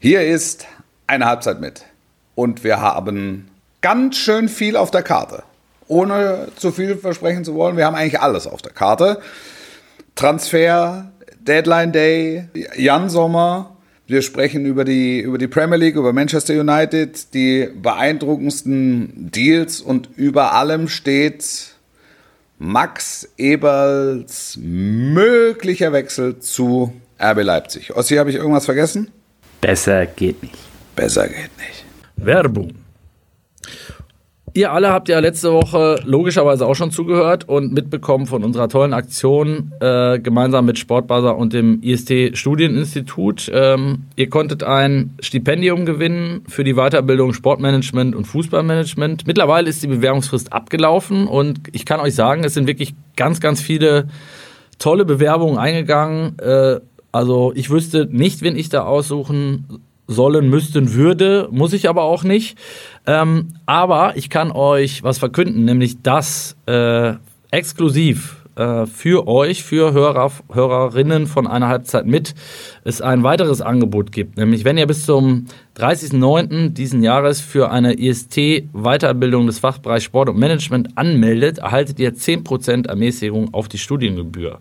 Hier ist eine Halbzeit mit. Und wir haben ganz schön viel auf der Karte. Ohne zu viel versprechen zu wollen, wir haben eigentlich alles auf der Karte. Transfer, Deadline Day, Jan Sommer. Wir sprechen über die, über die Premier League, über Manchester United, die beeindruckendsten Deals und über allem steht Max Eberls möglicher Wechsel zu RB Leipzig. Ossi, habe ich irgendwas vergessen? Besser geht nicht. Besser geht nicht. Werbung. Ihr alle habt ja letzte Woche logischerweise auch schon zugehört und mitbekommen von unserer tollen Aktion äh, gemeinsam mit Sportbuzzer und dem IST Studieninstitut. Ähm, ihr konntet ein Stipendium gewinnen für die Weiterbildung Sportmanagement und Fußballmanagement. Mittlerweile ist die Bewerbungsfrist abgelaufen und ich kann euch sagen, es sind wirklich ganz, ganz viele tolle Bewerbungen eingegangen. Äh, also ich wüsste nicht, wen ich da aussuchen sollen, müssten, würde, muss ich aber auch nicht. Ähm, aber ich kann euch was verkünden, nämlich dass äh, exklusiv äh, für euch, für Hörer, Hörerinnen von einer Halbzeit mit, es ein weiteres Angebot gibt. Nämlich, wenn ihr bis zum 30.09. diesen Jahres für eine IST-Weiterbildung des Fachbereichs Sport und Management anmeldet, erhaltet ihr 10% Ermäßigung auf die Studiengebühr.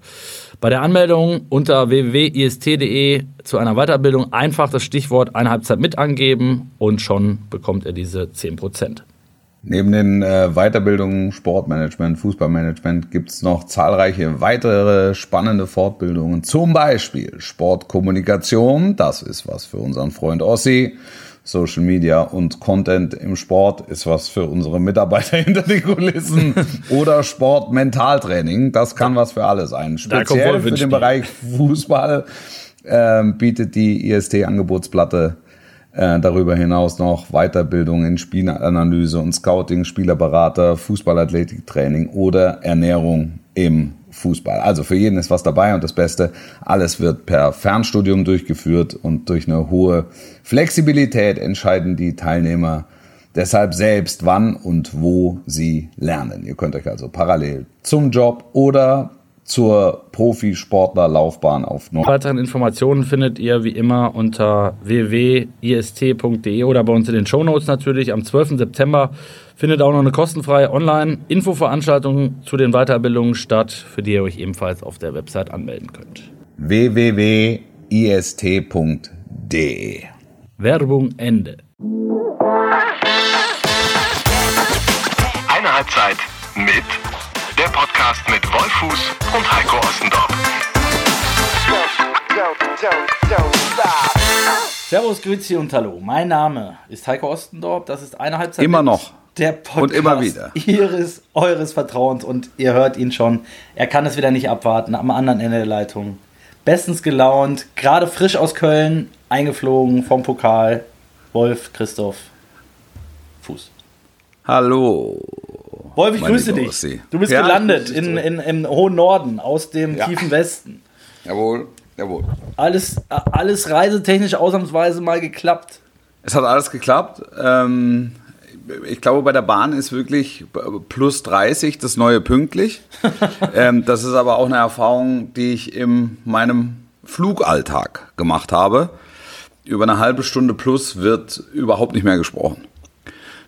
Bei der Anmeldung unter www.ist.de zu einer Weiterbildung einfach das Stichwort eine Halbzeit mit angeben und schon bekommt ihr diese 10%. Neben den äh, Weiterbildungen Sportmanagement, Fußballmanagement gibt es noch zahlreiche weitere spannende Fortbildungen. Zum Beispiel Sportkommunikation, das ist was für unseren Freund Ossi. Social Media und Content im Sport ist was für unsere Mitarbeiter hinter den Kulissen. Oder Sport Mentaltraining, das kann was für alle sein. Speziell für den Bereich Fußball äh, bietet die IST-Angebotsplatte äh, darüber hinaus noch Weiterbildung in Spielanalyse und Scouting, Spielerberater, Fußballathletiktraining oder Ernährung im Fußball. Also für jeden ist was dabei und das Beste, alles wird per Fernstudium durchgeführt und durch eine hohe Flexibilität entscheiden die Teilnehmer deshalb selbst, wann und wo sie lernen. Ihr könnt euch also parallel zum Job oder zur Profisportlerlaufbahn aufnehmen. Weitere Informationen findet ihr wie immer unter www.ist.de oder bei uns in den Shownotes natürlich. Am 12. September findet auch noch eine kostenfreie Online-Infoveranstaltung zu den Weiterbildungen statt, für die ihr euch ebenfalls auf der Website anmelden könnt. www.ist.de Werbung Ende. Eine Halbzeit mit der Podcast mit Wolfuß und Heiko Ostendorf. Servus, Grüezi und Hallo. Mein Name ist Heiko Ostendorf. Das ist eine Halbzeit. Immer noch. Der Podcast Und immer wieder. Ihres, eures Vertrauens. Und ihr hört ihn schon. Er kann es wieder nicht abwarten. Am anderen Ende der Leitung. Bestens gelaunt. Gerade frisch aus Köln. Eingeflogen vom Pokal. Wolf Christoph Fuß. Hallo. Wolf, ich grüße dich. Ossi. Du bist Ja, gelandet in, in, im hohen Norden aus dem Ja. tiefen Westen. Jawohl, jawohl. Alles, alles reisetechnisch ausnahmsweise mal geklappt. Es hat alles geklappt. Ähm, ich glaube, bei der Bahn ist wirklich plus 30 das neue pünktlich. ähm, das ist aber auch eine Erfahrung, die ich in meinem Flugalltag gemacht habe. Über eine halbe Stunde plus wird überhaupt nicht mehr gesprochen.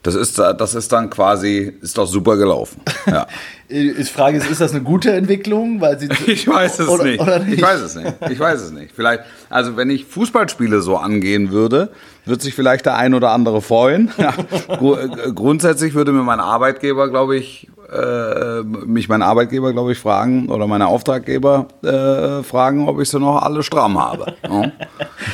Das ist, das ist dann quasi, ist doch super gelaufen. Ja. Die Frage ist, ist das eine gute Entwicklung? Weil sie Ich weiß es oder, nicht. Oder nicht. Ich weiß es nicht. Ich weiß es nicht. Vielleicht, also wenn ich Fußballspiele so angehen würde, wird sich vielleicht der ein oder andere freuen. Ja. Äh, Grundsätzlich würde mir mein Arbeitgeber, glaube ich, äh, mich mein Arbeitgeber, glaube ich, fragen oder meine Auftraggeber äh, fragen, ob ich sie noch alle stramm habe.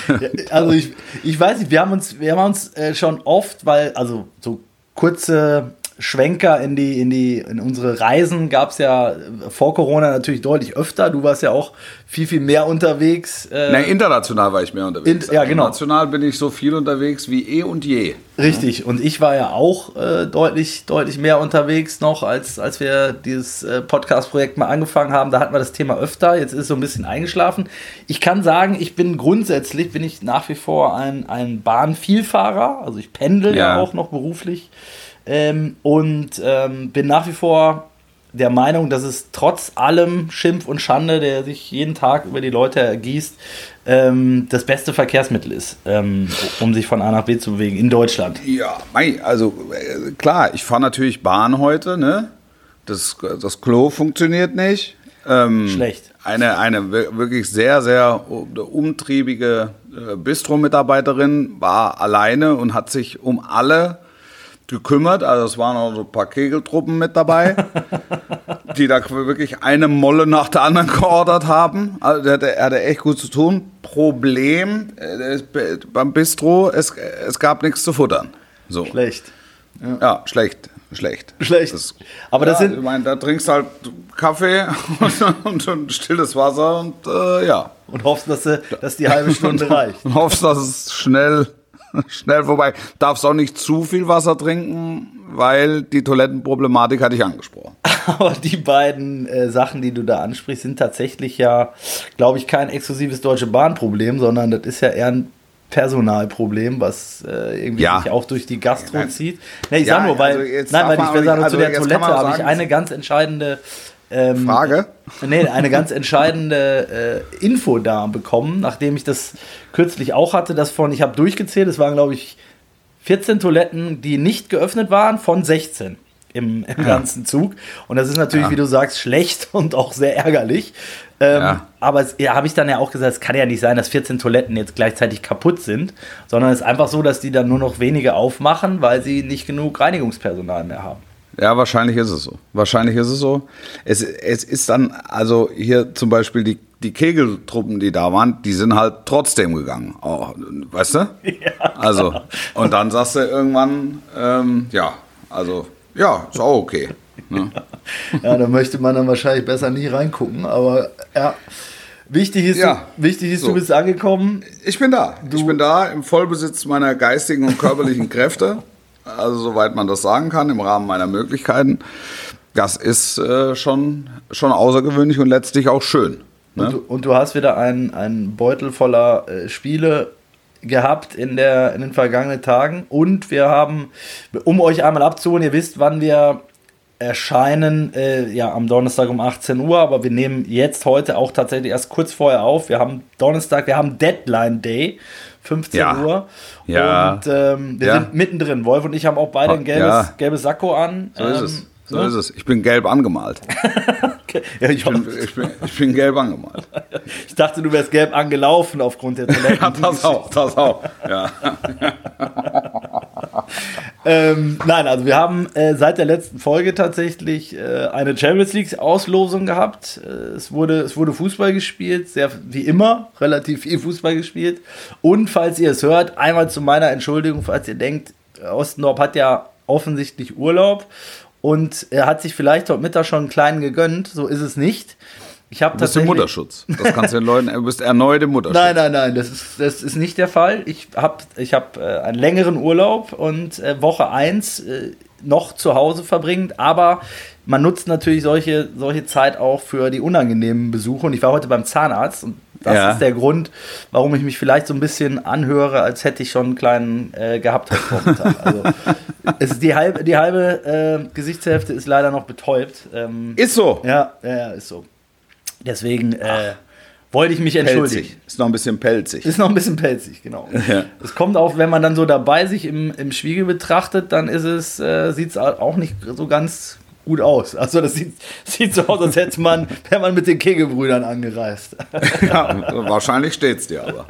Ja. Also ich, ich weiß nicht, wir haben uns, wir haben uns äh, schon oft, weil, also so kurze Schwenker in die, in die, in unsere Reisen gab es ja vor Corona natürlich deutlich öfter. Du warst ja auch viel, viel mehr unterwegs. Äh, Na, international war ich mehr unterwegs. In- ja, genau. National bin ich so viel unterwegs wie eh und je. Richtig, und ich war ja auch äh, deutlich, deutlich mehr unterwegs noch, als, als wir dieses äh, Podcast-Projekt mal angefangen haben. Da hatten wir das Thema öfter, jetzt ist es so ein bisschen eingeschlafen. Ich kann sagen, ich bin grundsätzlich, bin ich nach wie vor ein, ein Bahnvielfahrer, also ich pendel ja, Ja. auch noch beruflich ähm, und ähm, bin nach wie vor der Meinung, dass es trotz allem Schimpf und Schande, der sich jeden Tag über die Leute ergießt, ähm, das beste Verkehrsmittel ist, ähm, um sich von A nach B zu bewegen in Deutschland. Ja, also äh, klar, ich fahre natürlich Bahn heute, ne? Das, das Klo funktioniert nicht. Ähm, Schlecht. Eine, eine wir- wirklich sehr, sehr umtriebige äh, Bistro-Mitarbeiterin war alleine und hat sich um alle gekümmert. Also es waren auch so ein paar Kegeltruppen mit dabei, die da wirklich eine Molle nach der anderen geordert haben. Also der hatte, er hatte echt gut zu tun. Problem äh, beim Bistro, es, es gab nichts zu futtern. So. Schlecht. Ja, schlecht. Schlecht. Schlecht. Das, Aber das ja, sind- Ich meine, da trinkst halt Kaffee und, und, stilles Wasser und äh, ja. Und hoffst, dass, sie, dass die halbe Stunde reicht. Und hoffst, dass es schnell, schnell vorbei. Darfst auch nicht zu viel Wasser trinken, weil die Toilettenproblematik hatte ich angesprochen. Aber die beiden äh, Sachen, die du da ansprichst, sind tatsächlich ja, glaube ich, kein exklusives Deutsche Bahn-Problem, sondern das ist ja eher ein Personalproblem, was äh, irgendwie Ja. sich auch durch die Gastro Nein. zieht. Nee, ich Ja, sag nur, weil, also nein, weil ich will sagen, nicht- zu also der Toilette habe ich eine ganz entscheidende ähm, Frage? Nee, eine ganz entscheidende äh, Info da bekommen, nachdem ich das kürzlich auch hatte, das von, ich habe durchgezählt, es waren glaube ich 14 Toiletten, die nicht geöffnet waren, von 16 im, im ganzen Zug. Und das ist natürlich, Ja. wie du sagst, schlecht und auch sehr ärgerlich. Ähm, Ja. Aber es, ja, habe ich dann ja auch gesagt, es kann ja nicht sein, dass 14 Toiletten jetzt gleichzeitig kaputt sind, sondern es ist einfach so, dass die dann nur noch wenige aufmachen, weil sie nicht genug Reinigungspersonal mehr haben. Ja, wahrscheinlich ist es so. Wahrscheinlich ist es so. Es, es ist dann, also hier zum Beispiel die, die Kegeltruppen, die da waren, die sind halt trotzdem gegangen. Oh, weißt du? Ja. Also, und dann sagst du irgendwann, ähm, ja, also, ja, ist auch okay. Ne? Ja, da möchte man dann wahrscheinlich besser nie reingucken, aber ja. Wichtig ist, Ja, du, wichtig ist so. du bist angekommen. Ich bin da. Ich bin da im Vollbesitz meiner geistigen und körperlichen Kräfte. Also soweit man das sagen kann, im Rahmen meiner Möglichkeiten. Das ist äh, schon, schon außergewöhnlich und letztlich auch schön. Und, Ne? du, und du hast wieder einen, einen Beutel voller äh, Spiele gehabt in, der, in den vergangenen Tagen. Und wir haben, um euch einmal abzuholen, ihr wisst, wann wir erscheinen, äh, ja, am Donnerstag um 18 Uhr, aber wir nehmen jetzt heute auch tatsächlich erst kurz vorher auf. Wir haben Donnerstag, wir haben Deadline Day, 15 Ja. Uhr. Ja. Und ähm, wir Ja. sind mittendrin. Wolf und ich haben auch beide ein gelbes, Ja. gelbes Sakko an. So ist Ähm, es. So ne? ist es. Ich bin gelb angemalt. Okay. Ja, ich, Ich bin, ich bin, ich bin gelb angemalt. ich dachte, du wärst gelb angelaufen aufgrund der Toiletten. Ja, das auch, das auch. Ja. Ähm, nein, also wir haben äh, seit der letzten Folge tatsächlich äh, eine Champions League Auslosung gehabt. Äh, es, wurde, es wurde Fußball gespielt, sehr wie immer, relativ viel Fußball gespielt. Und falls ihr es hört, einmal zu meiner Entschuldigung, falls ihr denkt, Ostendorf hat ja offensichtlich Urlaub und er hat sich vielleicht heute Mittag schon einen kleinen gegönnt. So ist es nicht. Ich habe Du bist im Mutterschutz. Das kannst du den Leuten, du bist erneut im Mutterschutz. Nein, nein, nein, das ist, das ist nicht der Fall. Ich habe ich hab, äh, einen längeren Urlaub und äh, Woche 1 äh, noch zu Hause verbringt, aber man nutzt natürlich solche, solche Zeit auch für die unangenehmen Besuche. Und ich war heute beim Zahnarzt und das Ja. ist der Grund, warum ich mich vielleicht so ein bisschen anhöre, als hätte ich schon einen kleinen äh, gehabt heute Vormittag. Also es ist die halbe, die halbe äh, Gesichtshälfte ist leider noch betäubt. Ähm, Ist so. ja, ja, ist so. Deswegen äh, wollte ich mich entschuldigen. Pelzig. Ist noch ein bisschen pelzig. Ist noch ein bisschen pelzig, genau. Ja. Es kommt auch, wenn man dann so dabei sich im, im Spiegel betrachtet, dann ist es, äh, sieht es auch nicht so ganz gut aus. Also das sieht, sieht so aus, als hätte man, wäre man mit den Kegelbrüdern angereist. Ja, wahrscheinlich steht's dir aber.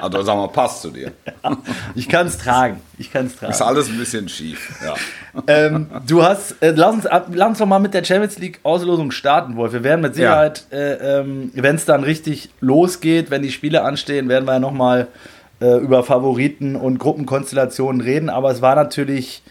Also sag mal, passt zu dir. Ich kann es tragen. Ich kann es tragen. Ist alles ein bisschen schief. Ja. ähm, du hast, äh, lass, uns, lass uns doch mal mit der Champions League Auslosung starten, Wolf. Wir werden mit Sicherheit, äh, ähm, wenn es dann richtig losgeht, wenn die Spiele anstehen, werden wir ja nochmal äh, über Favoriten und Gruppenkonstellationen reden. Aber es war natürlich,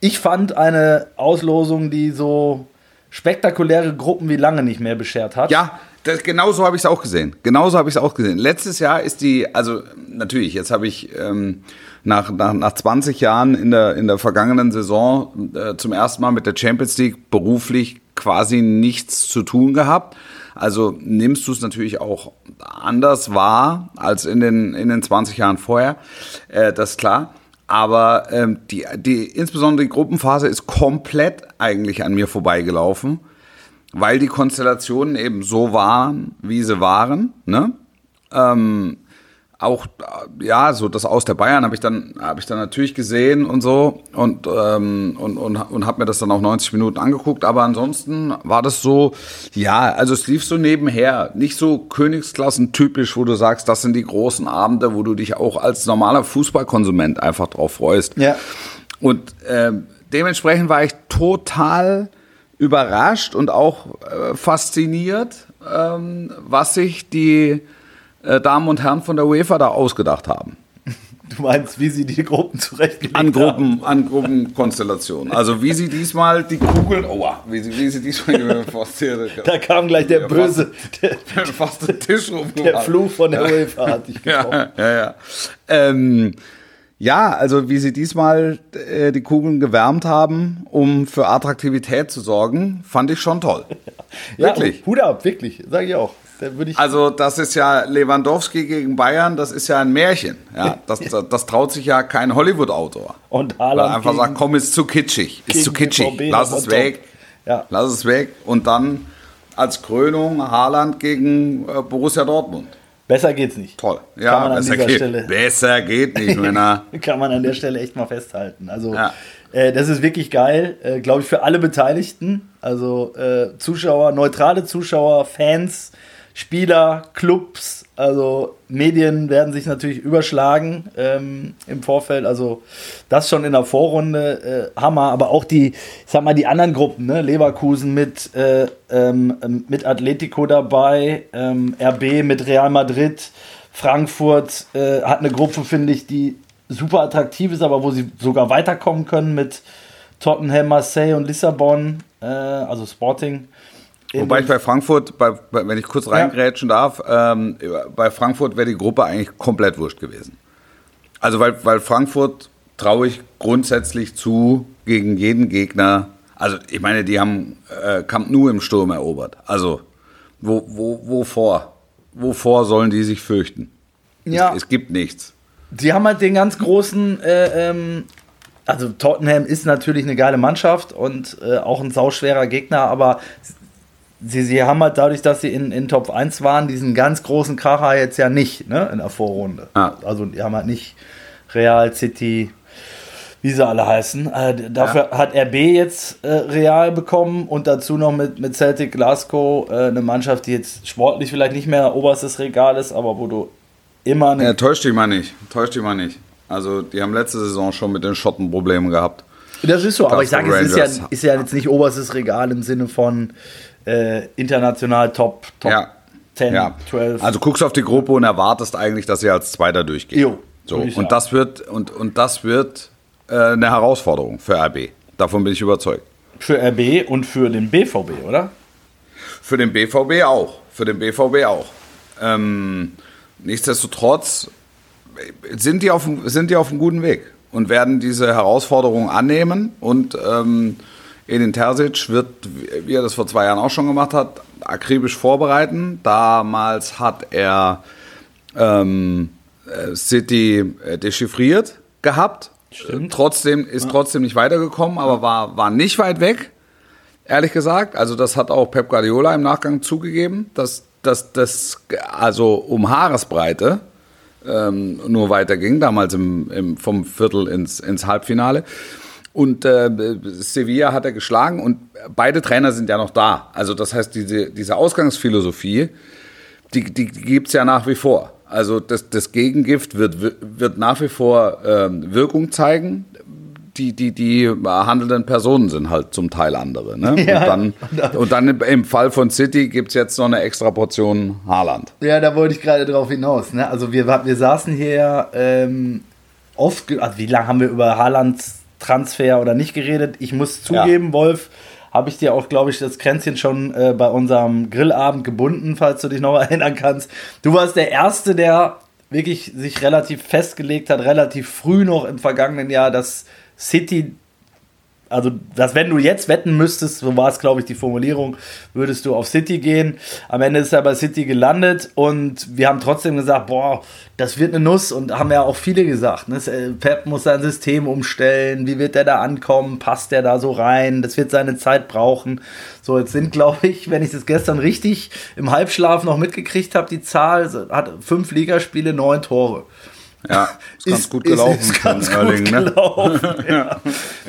ich fand eine Auslosung, die so spektakuläre Gruppen wie lange nicht mehr beschert hat. Ja, das, genau so habe ich es auch gesehen. Genauso habe ich es auch gesehen. Letztes Jahr ist die, also natürlich, jetzt habe ich ähm, nach, nach, nach 20 Jahren in der, in der vergangenen Saison äh, zum ersten Mal mit der Champions League beruflich quasi nichts zu tun gehabt. Also nimmst du es natürlich auch anders wahr als in den, in den 20 Jahren vorher, äh, das ist klar. Aber ähm, die, die, insbesondere die Gruppenphase ist komplett eigentlich an mir vorbeigelaufen weil die Konstellationen eben so waren, wie sie waren. Ne? Ähm, auch ja so das aus der Bayern habe ich dann habe ich dann natürlich gesehen und so und ähm, und und, und habe mir das dann auch 90 Minuten angeguckt aber ansonsten war das so ja also es lief so nebenher nicht so Königsklassen typisch wo du sagst das sind die großen Abende wo du dich auch als normaler Fußballkonsument einfach drauf freust ja und äh, dementsprechend war ich total überrascht und auch äh, fasziniert ähm, was sich die äh, Damen und Herren von der UEFA da ausgedacht haben. Du meinst, wie sie die Gruppen zurechtgelegt an Gruppen, haben? An Gruppenkonstellationen. Also wie sie diesmal die Kugeln, oh, wie sie, wie sie diesmal fast hier, Da kam gleich der böse, der, fast den Tisch rum. Der Fluch von der UEFA hatte ich ja, ja, ja. Ähm, ja, also wie sie diesmal äh, die Kugeln gewärmt haben, um für Attraktivität zu sorgen, fand ich schon toll. ja, wirklich. Hut ab, wirklich, sage ich auch also das ist ja Lewandowski gegen Bayern, das ist ja ein Märchen. Ja, das, das, das traut sich ja kein Hollywood-Autor. Und Haaland Weil einfach sagt, komm, ist zu kitschig, ist zu kitschig, lass es weg, ja. lass es weg. Und dann als Krönung Haaland gegen äh, Borussia Dortmund. Besser geht's nicht. Toll. Ja, besser geht, Stelle, besser geht nicht, Männer. kann man an der Stelle echt mal festhalten. Also ja. äh, das ist wirklich geil, äh, glaube ich, für alle Beteiligten. Also äh, Zuschauer, neutrale Zuschauer, Fans, Spieler, Clubs, also Medien werden sich natürlich überschlagen ähm, im Vorfeld. Also das schon in der Vorrunde äh, Hammer, aber auch die, ich sag mal, die anderen Gruppen, ne? Leverkusen mit, äh, ähm, mit Atletico dabei, ähm, RB mit Real Madrid, Frankfurt äh, hat eine Gruppe, finde ich, die super attraktiv ist, aber wo sie sogar weiterkommen können mit Tottenham, Marseille und Lissabon, äh, also Sporting. Wobei ich bei Frankfurt, bei, bei, wenn ich kurz reingrätschen ja. darf, ähm, bei Frankfurt wäre die Gruppe eigentlich komplett wurscht gewesen. Also weil, weil Frankfurt traue ich grundsätzlich zu, gegen jeden Gegner, also ich meine, die haben äh, Camp Nou im Sturm erobert. Also wo, wo, wovor? Wovor sollen die sich fürchten? Ja. Es, es gibt nichts. Sie haben halt den ganz großen äh, ähm, also Tottenham ist natürlich eine geile Mannschaft und äh, auch ein sauschwerer Gegner, aber sie, sie haben halt dadurch, dass sie in, in Top 1 waren, diesen ganz großen Kracher jetzt ja nicht ne, in der Vorrunde. Ja. Also die haben halt nicht Real City, wie sie alle heißen. Äh, dafür ja. hat RB jetzt äh, Real bekommen und dazu noch mit, mit Celtic Glasgow äh, eine Mannschaft, die jetzt sportlich vielleicht nicht mehr oberstes Regal ist, aber wo du immer. Eine ja, täuscht dich mal nicht. Täuscht dich mal nicht. Also die haben letzte Saison schon mit den Schotten Probleme gehabt. Das ist so, aber ich sage, es ist ja, ist ja jetzt nicht oberstes Regal im Sinne von äh, international Top, Top ja. 10, ja. 12. Also guckst auf die Gruppe und erwartest eigentlich, dass sie als Zweiter durchgeht. Jo, so, und das wird, und, und das wird äh, eine Herausforderung für RB. Davon bin ich überzeugt. Für RB und für den BVB, oder? Für den BVB auch. Für den BVB auch. Ähm, nichtsdestotrotz sind die, auf, sind die auf einem guten Weg und werden diese Herausforderung annehmen und ähm, Edin Terzic wird, wie er das vor zwei Jahren auch schon gemacht hat, akribisch vorbereiten. Damals hat er ähm, äh, City äh, dechiffriert gehabt. Stimmt. Trotzdem ist ja. trotzdem nicht weitergekommen, aber war, war nicht weit weg, ehrlich gesagt. Also das hat auch Pep Guardiola im Nachgang zugegeben, dass das also um Haaresbreite ähm, nur weiterging, damals im, im, vom Viertel ins, ins Halbfinale. Und äh, Sevilla hat er geschlagen und beide Trainer sind ja noch da. Also das heißt, diese, diese Ausgangsphilosophie, die, die, die gibt es ja nach wie vor. Also das, das Gegengift wird, wird nach wie vor ähm, Wirkung zeigen. Die, die, die handelnden Personen sind halt zum Teil andere. Ne? Ja, und, dann, und dann im Fall von City gibt es jetzt noch eine extra Portion Haaland. Ja, da wollte ich gerade drauf hinaus. Ne? Also wir, wir saßen hier ähm, oft, also wie lange haben wir über Haalands Transfer oder nicht geredet. Ich muss zugeben, ja. Wolf, habe ich dir auch, glaube ich, das Kränzchen schon äh, bei unserem Grillabend gebunden, falls du dich noch erinnern kannst. Du warst der Erste, der wirklich sich relativ festgelegt hat, relativ früh noch im vergangenen Jahr, dass City also, dass wenn du jetzt wetten müsstest, so war es, glaube ich, die Formulierung, würdest du auf City gehen. Am Ende ist er bei City gelandet und wir haben trotzdem gesagt, boah, das wird eine Nuss und haben ja auch viele gesagt. Ne? Äh, Pep muss sein System umstellen, wie wird der da ankommen, passt der da so rein, das wird seine Zeit brauchen. So, jetzt sind, glaube ich, wenn ich das gestern richtig im Halbschlaf noch mitgekriegt habe, die Zahl hat fünf Ligaspiele, neun Tore. Ja, ist ganz ist, gut gelaufen. Ist, ist ganz gut ne? gelaufen. ja.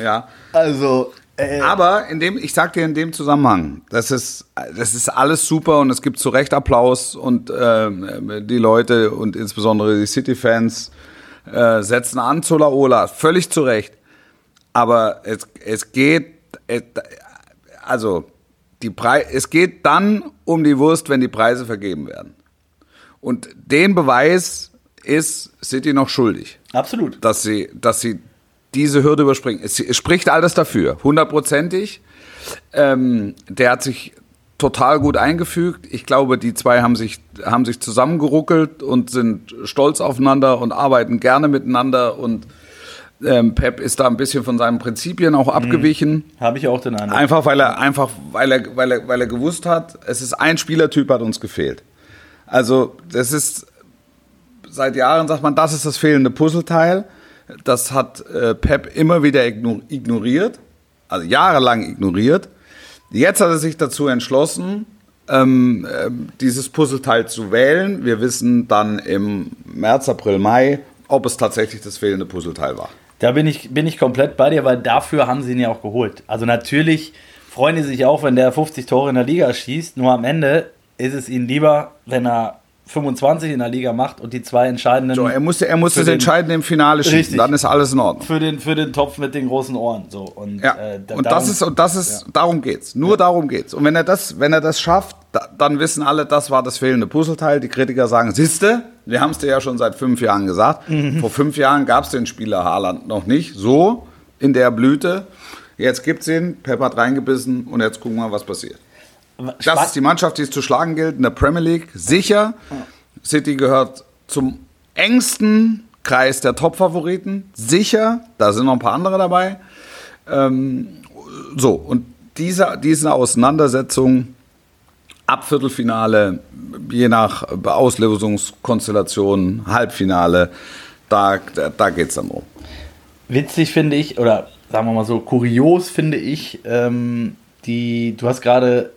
ja. Also. Äh, Aber in dem, ich sag dir in dem Zusammenhang, das ist, das ist alles super und es gibt zu Recht Applaus und äh, die Leute und insbesondere die City-Fans äh, setzen an zu Laola, völlig zu Recht. Aber es, es geht, also die Pre es geht dann um die Wurst, wenn die Preise vergeben werden. Und den Beweis ist City noch schuldig. Absolut. Dass sie, dass sie diese Hürde überspringen. Es, es spricht alles dafür, hundertprozentig. Ähm, der hat sich total gut eingefügt. Ich glaube, die zwei haben sich, haben sich zusammengeruckelt und sind stolz aufeinander und arbeiten gerne miteinander und ähm, Pep ist da ein bisschen von seinen Prinzipien auch mhm. abgewichen. Habe ich auch den Eindruck. Einfach weil er einfach weil er, weil er weil er gewusst hat, es ist ein Spielertyp hat uns gefehlt. Also das ist seit Jahren sagt man, das ist das fehlende Puzzleteil. Das hat äh, Pep immer wieder ignoriert, also jahrelang ignoriert. Jetzt hat er sich dazu entschlossen, ähm, äh, dieses Puzzleteil zu wählen. Wir wissen dann im März, April, Mai, ob es tatsächlich das fehlende Puzzleteil war. Da bin ich, bin ich komplett bei dir, weil dafür haben sie ihn ja auch geholt. Also natürlich freuen die sich auch, wenn der 50 Tore in der Liga schießt, nur am Ende ist es ihnen lieber, wenn er 25 in der Liga macht und die zwei entscheidenden. So, er musste, er musste das Entscheidende im Finale schießen, richtig, dann ist alles in Ordnung. Für den, für den Topf mit den großen Ohren. So. Und, ja. Äh, da, und das ist, und das ist, ja. darum geht's. Nur ja. darum geht's. Und wenn er das, wenn er das schafft, da, dann wissen alle, das war das fehlende Puzzleteil. Die Kritiker sagen, siehste, wir haben es dir ja schon seit fünf Jahren gesagt. Mhm. Vor fünf Jahren gab es den Spieler Haaland noch nicht. So in der Blüte. Jetzt gibt's ihn, Pep hat reingebissen und jetzt gucken wir, was passiert. Das ist die Mannschaft, die es zu schlagen gilt in der Premier League. Sicher. City gehört zum engsten Kreis der Top-Favoriten. Sicher. Da sind noch ein paar andere dabei. Ähm, so, und diese, diese Auseinandersetzung ab Viertelfinale, je nach Auslösungskonstellation, Halbfinale, da, da, da geht es dann um. Witzig finde ich, oder sagen wir mal so, kurios finde ich, ähm, die, du hast gerade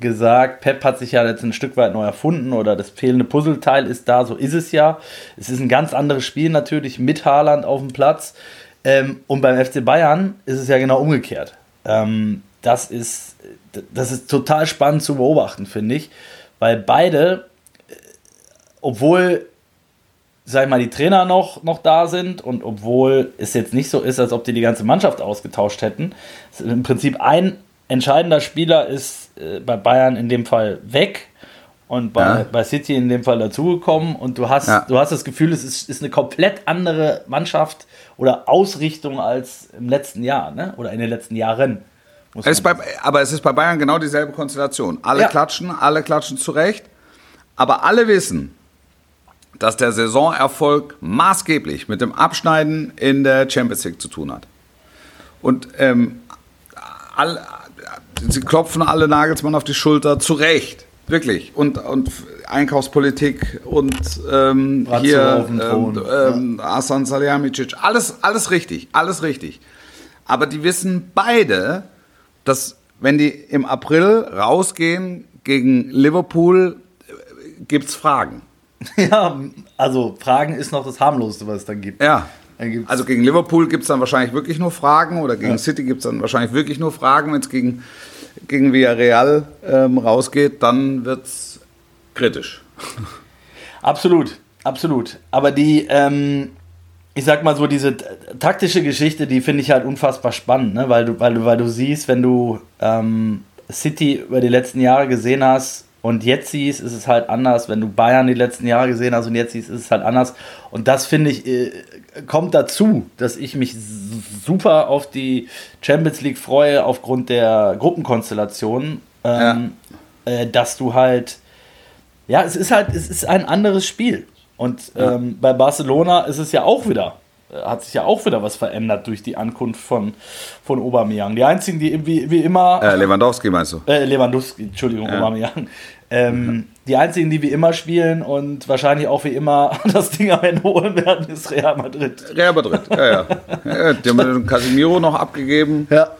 gesagt, Pep hat sich ja jetzt ein Stück weit neu erfunden oder das fehlende Puzzleteil ist da, so ist es ja. Es ist ein ganz anderes Spiel natürlich mit Haaland auf dem Platz. Ähm, und beim FC Bayern ist es ja genau umgekehrt. Ähm, das, ist, das ist total spannend zu beobachten, finde ich, weil beide, äh, obwohl sag ich mal, die Trainer noch, noch da sind und obwohl es jetzt nicht so ist, als ob die die ganze Mannschaft ausgetauscht hätten, im Prinzip ein entscheidender Spieler ist äh, bei Bayern in dem Fall weg und bei, ja. bei City in dem Fall dazugekommen und du hast, ja. du hast das Gefühl, es ist, ist eine komplett andere Mannschaft oder Ausrichtung als im letzten Jahr ne? oder in den letzten Jahren. Es bei, aber es ist bei Bayern genau dieselbe Konstellation. Alle ja. klatschen, alle klatschen zurecht, aber alle wissen, dass der Saisonerfolg maßgeblich mit dem Abschneiden in der Champions League zu tun hat. Und ähm, all, sie klopfen alle Nagelsmann auf die Schulter, zu Recht. Wirklich. Und, und Einkaufspolitik und ähm, hier ähm, ähm, Salihamidzic, alles, alles richtig, alles richtig. Aber die wissen beide, dass wenn die im April rausgehen gegen Liverpool, äh, gibt es Fragen. Ja, also Fragen ist noch das harmloseste, was es dann gibt. Ja, also gegen Liverpool gibt es dann wahrscheinlich wirklich nur Fragen oder gegen ja. City gibt es dann wahrscheinlich wirklich nur Fragen. Wenn es gegen, gegen Villarreal ähm, rausgeht, dann wird es kritisch. Absolut, absolut. Aber die, ähm, ich sag mal so, diese taktische Geschichte, die finde ich halt unfassbar spannend, ne? weil, du, weil, du, weil du siehst, wenn du ähm, City über die letzten Jahre gesehen hast, und jetzt siehst, ist es halt anders. Wenn du Bayern die letzten Jahre gesehen hast und jetzt siehst, ist es halt anders. Und das finde ich, äh, kommt dazu, dass ich mich super auf die Champions League freue, aufgrund der Gruppenkonstellation. Ähm, ja. äh, dass du halt, ja, es ist halt, es ist ein anderes Spiel. Und ähm, bei Barcelona ist es ja auch wieder hat sich ja auch wieder was verändert durch die Ankunft von, von Aubameyang. Die einzigen, die wie, wie immer... Äh, Lewandowski meinst du? Äh, Lewandowski, Entschuldigung, ja. Aubameyang. Ähm, die einzigen, die wie immer spielen und wahrscheinlich auch wie immer das Ding am Ende holen werden, ist Real Madrid. Real Madrid, ja, ja. ja die haben den Casemiro noch abgegeben. Ja.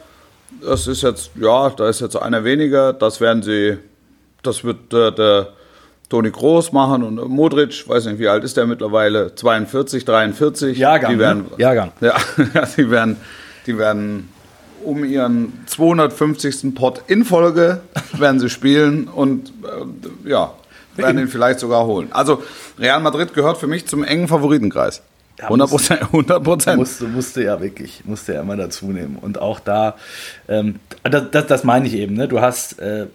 Das ist jetzt, ja, da ist jetzt einer weniger. Das werden sie, das wird äh, der Toni Groß machen und Modric, weiß nicht, wie alt ist der mittlerweile? 42, 43. Jahrgang. Die werden, ne? Jahrgang. Ja, die werden, die werden um ihren 250. Pot in Folge werden sie spielen und äh, ja, werden ihn vielleicht sogar holen. Also Real Madrid gehört für mich zum engen Favoritenkreis. 100 Prozent. 100 Prozent. Musste, musste ja wirklich, musste ja immer dazu nehmen. Und auch da, ähm, das, das, das, meine ich eben, ne? du hast, äh,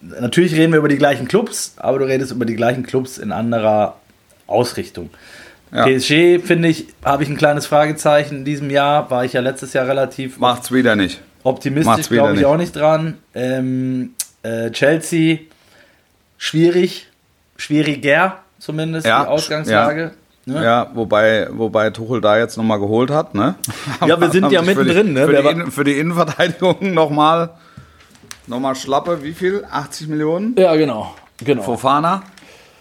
natürlich reden wir über die gleichen Clubs, aber du redest über die gleichen Clubs in anderer Ausrichtung. Ja. PSG, finde ich, habe ich ein kleines Fragezeichen in diesem Jahr. War ich ja letztes Jahr relativ. Macht's wieder nicht. Optimistisch glaube ich nicht. auch nicht dran. Ähm, äh, Chelsea, schwierig. Schwieriger zumindest, ja, die Ausgangslage. Ja. Ne? ja, wobei, wobei Tuchel da jetzt nochmal geholt hat. Ne? Ja, wir sind ja mittendrin. Ne? Für, die, für die Innenverteidigung nochmal noch mal Schlappe, wie viel? 80 Millionen? Ja, genau. genau. Fofana?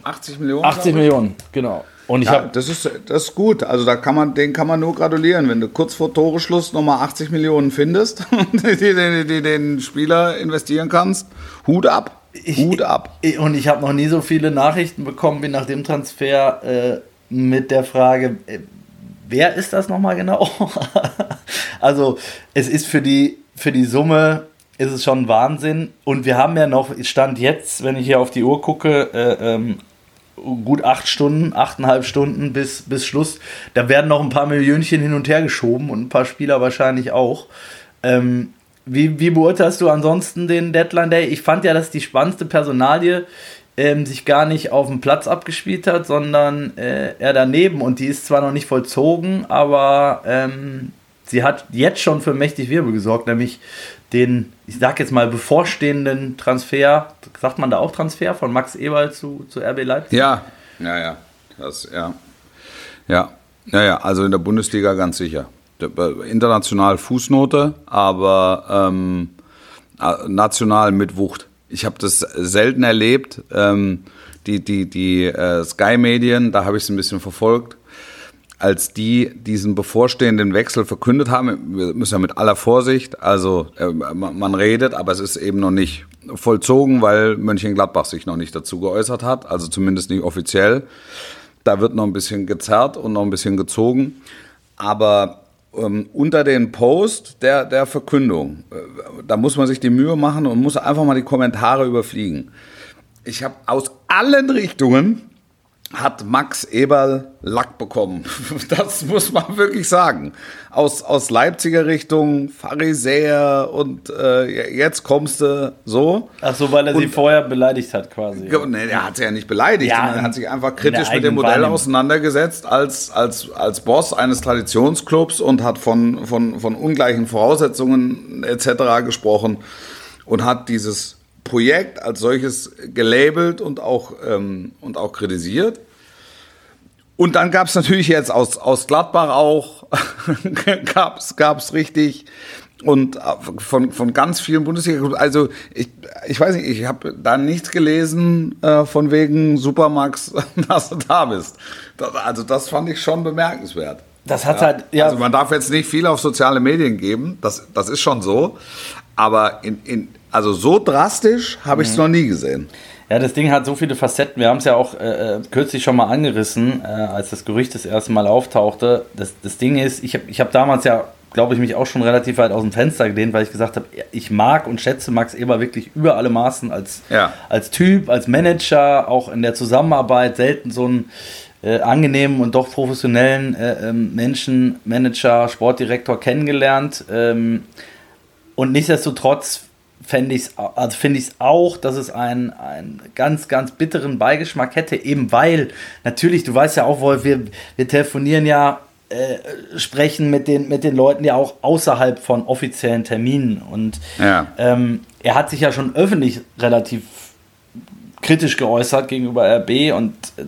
80 Millionen? 80 Millionen, genau. Und ich ja, das ist das ist gut. Also da kann man den kann man nur gratulieren, wenn du kurz vor Toreschluss nochmal 80 Millionen findest, die, die, die, den Spieler investieren kannst. Hut ab. Ich, Hut ab. und ich habe noch nie so viele Nachrichten bekommen wie nach dem Transfer äh, mit der Frage, äh, wer ist das nochmal genau? also es ist für die für die Summe ist es schon Wahnsinn. Und wir haben ja noch, Stand jetzt, wenn ich hier auf die Uhr gucke, äh, ähm, gut acht Stunden, achteinhalb Stunden bis, bis Schluss. Da werden noch ein paar Millionchen hin und her geschoben und ein paar Spieler wahrscheinlich auch. Ähm, wie, wie beurteilst du ansonsten den Deadline Day? Ich fand ja, dass die spannendste Personalie ähm, sich gar nicht auf dem Platz abgespielt hat, sondern äh, er daneben. Und die ist zwar noch nicht vollzogen, aber ähm, sie hat jetzt schon für mächtig Wirbel gesorgt, nämlich den, ich sag jetzt mal, bevorstehenden Transfer, sagt man da auch Transfer von Max Eberl zu, zu RB Leipzig? Ja, ja, ja. Das, ja. Ja, ja, ja, also in der Bundesliga ganz sicher. International Fußnote, aber ähm, national mit Wucht. Ich habe das selten erlebt. Ähm, die die, die äh, Sky-Medien, da habe ich es ein bisschen verfolgt als die diesen bevorstehenden Wechsel verkündet haben, wir müssen ja mit aller Vorsicht, also äh, man redet, aber es ist eben noch nicht vollzogen, weil Mönchengladbach sich noch nicht dazu geäußert hat, also zumindest nicht offiziell. Da wird noch ein bisschen gezerrt und noch ein bisschen gezogen. Aber ähm, unter den Post der, der Verkündung, äh, da muss man sich die Mühe machen und muss einfach mal die Kommentare überfliegen. Ich habe aus allen Richtungen hat Max Eberl Lack bekommen. Das muss man wirklich sagen. Aus, aus Leipziger Richtung, Pharisäer und äh, jetzt kommst du so. Ach so, weil er und, sie vorher beleidigt hat quasi. Nee, er hat sie ja nicht beleidigt. Ja, er hat sich einfach kritisch mit dem Modell auseinandergesetzt als, als, als Boss eines Traditionsclubs und hat von, von, von ungleichen Voraussetzungen etc. gesprochen und hat dieses Projekt als solches gelabelt und auch, ähm, und auch kritisiert. Und dann gab es natürlich jetzt aus, aus Gladbach auch, gab's gab's richtig und äh, von, von ganz vielen bundesliga Also ich, ich weiß nicht, ich habe da nichts gelesen äh, von wegen Supermax, dass du da bist. Das, also das fand ich schon bemerkenswert. Das hat ja. halt, ja. Also man darf jetzt nicht viel auf soziale Medien geben, das, das ist schon so. Aber in, in, also so drastisch habe ich es mhm. noch nie gesehen. Ja, das Ding hat so viele Facetten. Wir haben es ja auch äh, äh, kürzlich schon mal angerissen, äh, als das Gerücht das erste Mal auftauchte. Das, das Ding ist, ich habe ich hab damals ja, glaube ich, mich auch schon relativ weit aus dem Fenster gelehnt, weil ich gesagt habe, ich mag und schätze Max Eber wirklich über alle Maßen als, ja. als Typ, als Manager, auch in der Zusammenarbeit selten so einen äh, angenehmen und doch professionellen äh, ähm, Menschen, Manager, Sportdirektor kennengelernt. Ähm, und nichtsdestotrotz fände ich also finde ich es auch, dass es einen, einen ganz, ganz bitteren Beigeschmack hätte, eben weil, natürlich, du weißt ja auch, Wolf, wir, wir telefonieren ja, äh, sprechen mit den, mit den Leuten ja auch außerhalb von offiziellen Terminen. Und ja. ähm, er hat sich ja schon öffentlich relativ kritisch geäußert gegenüber RB und äh,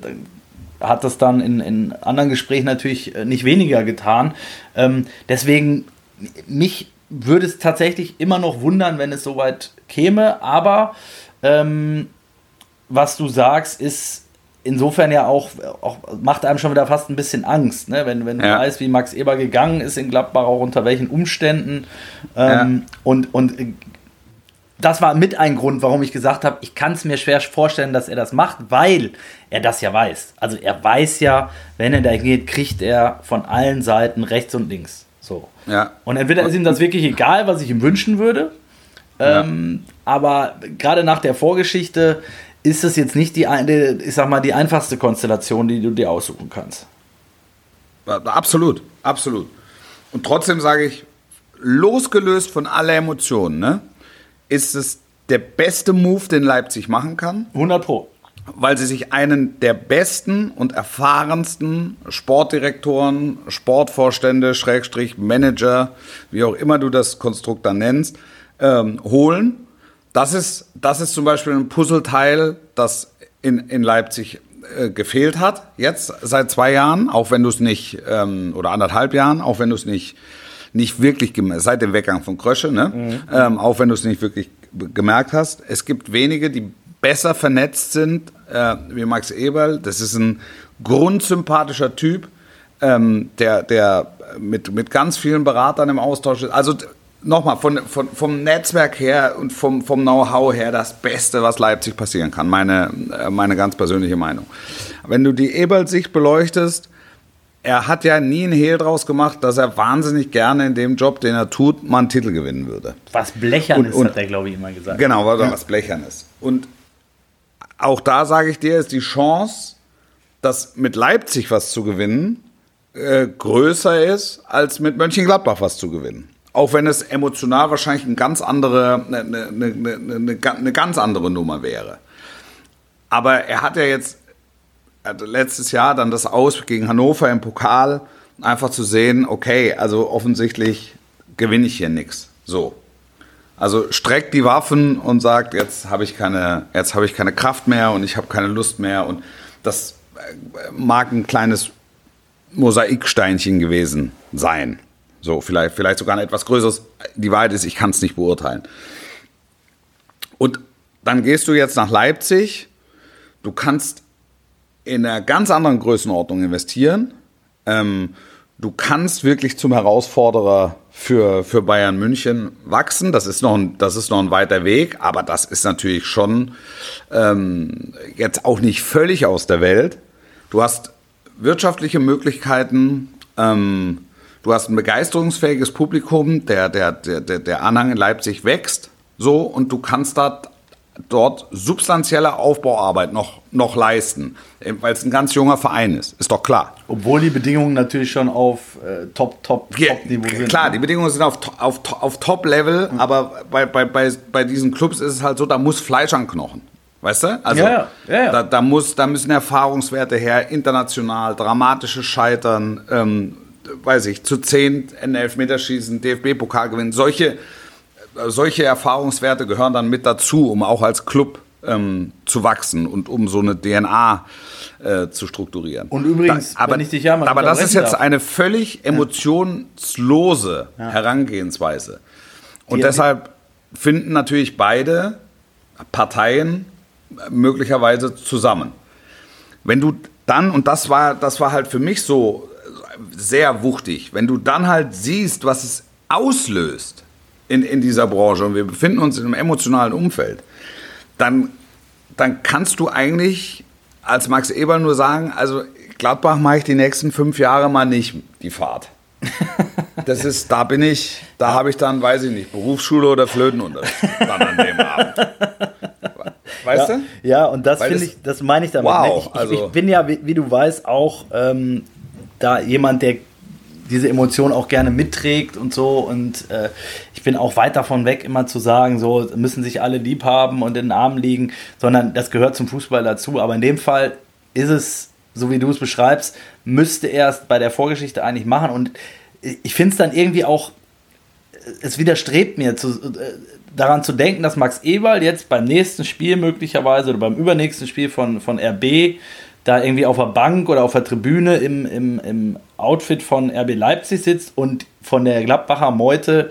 hat das dann in, in anderen Gesprächen natürlich äh, nicht weniger getan. Ähm, deswegen, mich würde es tatsächlich immer noch wundern, wenn es soweit käme, aber ähm, was du sagst, ist insofern ja auch, auch, macht einem schon wieder fast ein bisschen Angst, ne? wenn, wenn du ja. weißt, wie Max Eber gegangen ist in Gladbach, auch unter welchen Umständen. Ähm, ja. Und, und das war mit ein Grund, warum ich gesagt habe, ich kann es mir schwer vorstellen, dass er das macht, weil er das ja weiß. Also er weiß ja, wenn er da geht, kriegt er von allen Seiten rechts und links. So. Ja. Und entweder ist ihm das wirklich egal, was ich ihm wünschen würde. Ähm, ja. Aber gerade nach der Vorgeschichte ist es jetzt nicht die, ich sag mal, die einfachste Konstellation, die du dir aussuchen kannst. Absolut, absolut. Und trotzdem sage ich, losgelöst von aller Emotionen, ne? Ist es der beste Move, den Leipzig machen kann. 100 Pro. Weil sie sich einen der besten und erfahrensten Sportdirektoren, Sportvorstände, Schrägstrich, Manager, wie auch immer du das Konstrukt dann nennst, ähm, holen. Das ist, das ist zum Beispiel ein Puzzleteil, das in, in Leipzig äh, gefehlt hat, jetzt seit zwei Jahren, auch wenn du es nicht, ähm, oder anderthalb Jahren, auch wenn du es nicht nicht wirklich, seit dem Weggang von Krösche, ne? Mhm. Ähm, auch wenn du es nicht wirklich gemerkt hast. Es gibt wenige, die besser vernetzt sind äh, wie Max Eberl. Das ist ein grundsympathischer Typ, ähm, der, der mit, mit ganz vielen Beratern im Austausch ist. Also nochmal, von, von, vom Netzwerk her und vom, vom Know-how her das Beste, was Leipzig passieren kann. Meine, äh, meine ganz persönliche Meinung. Wenn du die Eberl-Sicht beleuchtest, er hat ja nie einen Hehl draus gemacht, dass er wahnsinnig gerne in dem Job, den er tut, mal einen Titel gewinnen würde. Was Blechernes, und, und, hat er, glaube ich, immer gesagt. Genau, was, ja. was Blechernes. Und auch da sage ich dir, ist die Chance, dass mit Leipzig was zu gewinnen, äh, größer ist, als mit Mönchengladbach was zu gewinnen. Auch wenn es emotional wahrscheinlich eine ganz andere, eine, eine, eine, eine ganz andere Nummer wäre. Aber er hat ja jetzt letztes Jahr dann das Aus gegen Hannover im Pokal, einfach zu sehen, okay, also offensichtlich gewinne ich hier nichts. So. Also streckt die Waffen und sagt, jetzt habe ich keine, jetzt habe ich keine Kraft mehr und ich habe keine Lust mehr und das äh, mag ein kleines Mosaiksteinchen gewesen sein. So, vielleicht, vielleicht sogar ein etwas größeres. Die Wahrheit ist, ich kann es nicht beurteilen. Und dann gehst du jetzt nach Leipzig. Du kannst in einer ganz anderen Größenordnung investieren. Ähm, du kannst wirklich zum Herausforderer für, für Bayern München wachsen. Das ist, noch ein, das ist noch ein weiter Weg, aber das ist natürlich schon ähm, jetzt auch nicht völlig aus der Welt. Du hast wirtschaftliche Möglichkeiten, ähm, du hast ein begeisterungsfähiges Publikum, der, der, der, der Anhang in Leipzig wächst, so, und du kannst da dort substanzielle Aufbauarbeit noch, noch leisten, weil es ein ganz junger Verein ist. Ist doch klar. Obwohl die Bedingungen natürlich schon auf äh, Top, Top, ja, Top-Niveau sind. Klar, ne? die Bedingungen sind auf, auf, auf Top-Level, mhm. aber bei, bei, bei, bei diesen Clubs ist es halt so, da muss Fleisch an Knochen. Weißt du? Also ja, ja, ja. Da, da, muss, da müssen Erfahrungswerte her, international, dramatische Scheitern, ähm, weiß ich, zu 10 in Elfmeterschießen, DFB-Pokal gewinnen. Solche, solche Erfahrungswerte gehören dann mit dazu, um auch als Club ähm, zu wachsen und um so eine DNA äh, zu strukturieren. Und übrigens, da, aber, wenn ich dich ja mal Aber das ist jetzt darf. eine völlig emotionslose ja. Herangehensweise. Und Die deshalb finden natürlich beide Parteien möglicherweise zusammen. Wenn du dann, und das war, das war halt für mich so sehr wuchtig, wenn du dann halt siehst, was es auslöst, in, in dieser Branche und wir befinden uns in einem emotionalen Umfeld, dann, dann kannst du eigentlich als Max Eber nur sagen, also Gladbach mache ich die nächsten fünf Jahre mal nicht die Fahrt. Das ist, da bin ich, da habe ich dann, weiß ich nicht, Berufsschule oder Flötenunterricht dann an dem Abend. Weißt ja, du? Ja, und das finde ich, das meine ich damit. Ne? Wow, ich, also ich bin ja, wie, wie, du weißt, auch ähm, da jemand, der diese Emotion auch gerne mitträgt und so. Und äh, ich bin auch weit davon weg, immer zu sagen, so müssen sich alle lieb haben und in den Armen liegen, sondern das gehört zum Fußball dazu. Aber in dem Fall ist es, so wie du es beschreibst, müsste er es bei der Vorgeschichte eigentlich machen. Und ich finde es dann irgendwie auch, es widerstrebt mir zu, äh, daran zu denken, dass Max Eberl jetzt beim nächsten Spiel möglicherweise oder beim übernächsten Spiel von, von RB da irgendwie auf der Bank oder auf der Tribüne im, im, im Outfit von RB Leipzig sitzt und von der Gladbacher Meute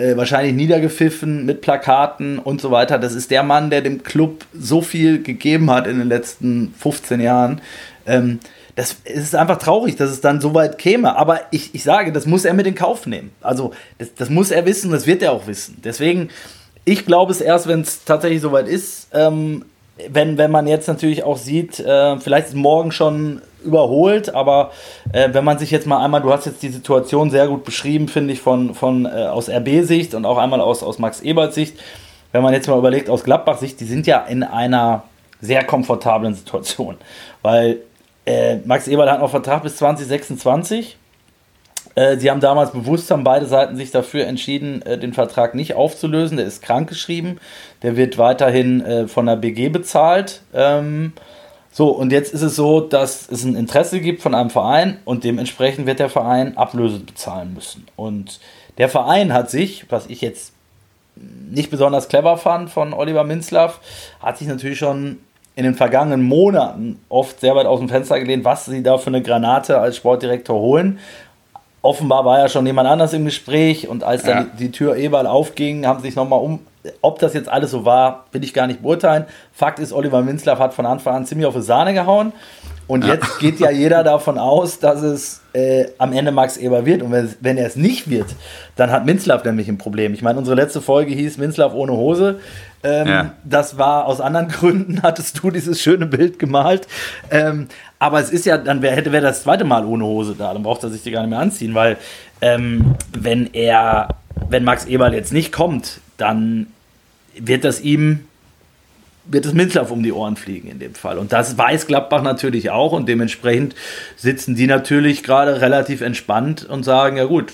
äh, wahrscheinlich niedergepfiffen mit Plakaten und so weiter. Das ist der Mann, der dem Club so viel gegeben hat in den letzten 15 Jahren. Ähm, das ist einfach traurig, dass es dann so weit käme. Aber ich, ich sage, das muss er mit in Kauf nehmen. Also, das, das muss er wissen, das wird er auch wissen. Deswegen, ich glaube es erst, wenn es tatsächlich soweit ist. Ähm, wenn, wenn man jetzt natürlich auch sieht, äh, vielleicht ist morgen schon überholt, aber äh, wenn man sich jetzt mal einmal, du hast jetzt die Situation sehr gut beschrieben, finde ich, von, von äh, aus RB-Sicht und auch einmal aus, aus Max Ebert-Sicht. Wenn man jetzt mal überlegt, aus Gladbach-Sicht, die sind ja in einer sehr komfortablen Situation, weil äh, Max Eberl hat noch Vertrag bis 2026. Äh, sie haben damals bewusst, haben beide Seiten sich dafür entschieden, äh, den Vertrag nicht aufzulösen. Der ist krankgeschrieben. Der wird weiterhin äh, von der BG bezahlt. Ähm, so, und jetzt ist es so, dass es ein Interesse gibt von einem Verein und dementsprechend wird der Verein Ablöse bezahlen müssen. Und der Verein hat sich, was ich jetzt nicht besonders clever fand von Oliver Minzlaff, hat sich natürlich schon in den vergangenen Monaten oft sehr weit aus dem Fenster gelehnt, was sie da für eine Granate als Sportdirektor holen. Offenbar war ja schon jemand anders im Gespräch und als ja. dann die, die Tür Eberl aufging, haben sie sich nochmal um. Ob das jetzt alles so war, will ich gar nicht beurteilen. Fakt ist, Oliver Minzlaff hat von Anfang an ziemlich auf die Sahne gehauen. Und jetzt geht ja jeder davon aus, dass es äh, am Ende Max Eber wird. Und wenn, wenn er es nicht wird, dann hat Minzlaff nämlich ein Problem. Ich meine, unsere letzte Folge hieß Minzlaff ohne Hose. Ähm, ja. Das war aus anderen Gründen, hattest du dieses schöne Bild gemalt. Ähm, aber es ist ja, dann wäre das zweite Mal ohne Hose da. Dann braucht er sich die gar nicht mehr anziehen, weil ähm, wenn er, wenn Max Eberl jetzt nicht kommt, dann wird das ihm wird es Minzlaff um die Ohren fliegen in dem Fall. Und das weiß Gladbach natürlich auch und dementsprechend sitzen die natürlich gerade relativ entspannt und sagen, ja gut,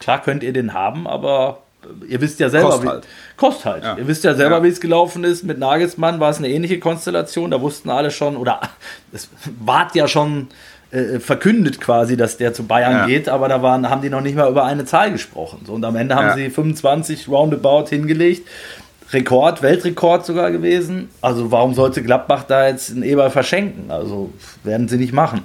klar könnt ihr den haben, aber ihr wisst ja selber, Kost halt. Wie, Kost halt. Ja. Ihr wisst ja selber, ja. wie es gelaufen ist. Mit Nagelsmann war es eine ähnliche Konstellation. Da wussten alle schon, oder es ward ja schon äh, verkündet quasi, dass der zu Bayern ja. geht, aber da waren, haben die noch nicht mal über eine Zahl gesprochen. So, und am Ende haben sie 25 roundabout hingelegt. Rekord, Weltrekord sogar gewesen. Also warum sollte Gladbach da jetzt einen Eber verschenken? Also werden sie nicht machen.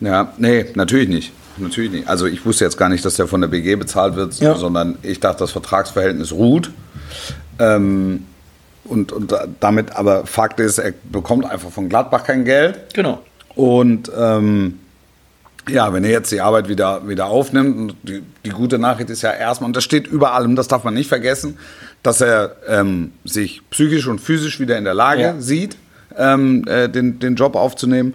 Ja, nee, natürlich nicht. Natürlich nicht. Also ich wusste jetzt gar nicht, dass der von der BG bezahlt wird, ja. sondern ich dachte, das Vertragsverhältnis ruht. Ähm, und, und damit, aber Fakt ist, er bekommt einfach von Gladbach kein Geld. Genau. Und ähm, ja, wenn er jetzt die Arbeit wieder, wieder aufnimmt, die, die gute Nachricht ist ja erstmal, und das steht über allem, das darf man nicht vergessen, dass er ähm, sich psychisch und physisch wieder in der Lage ja. sieht, ähm, äh, den, den Job aufzunehmen,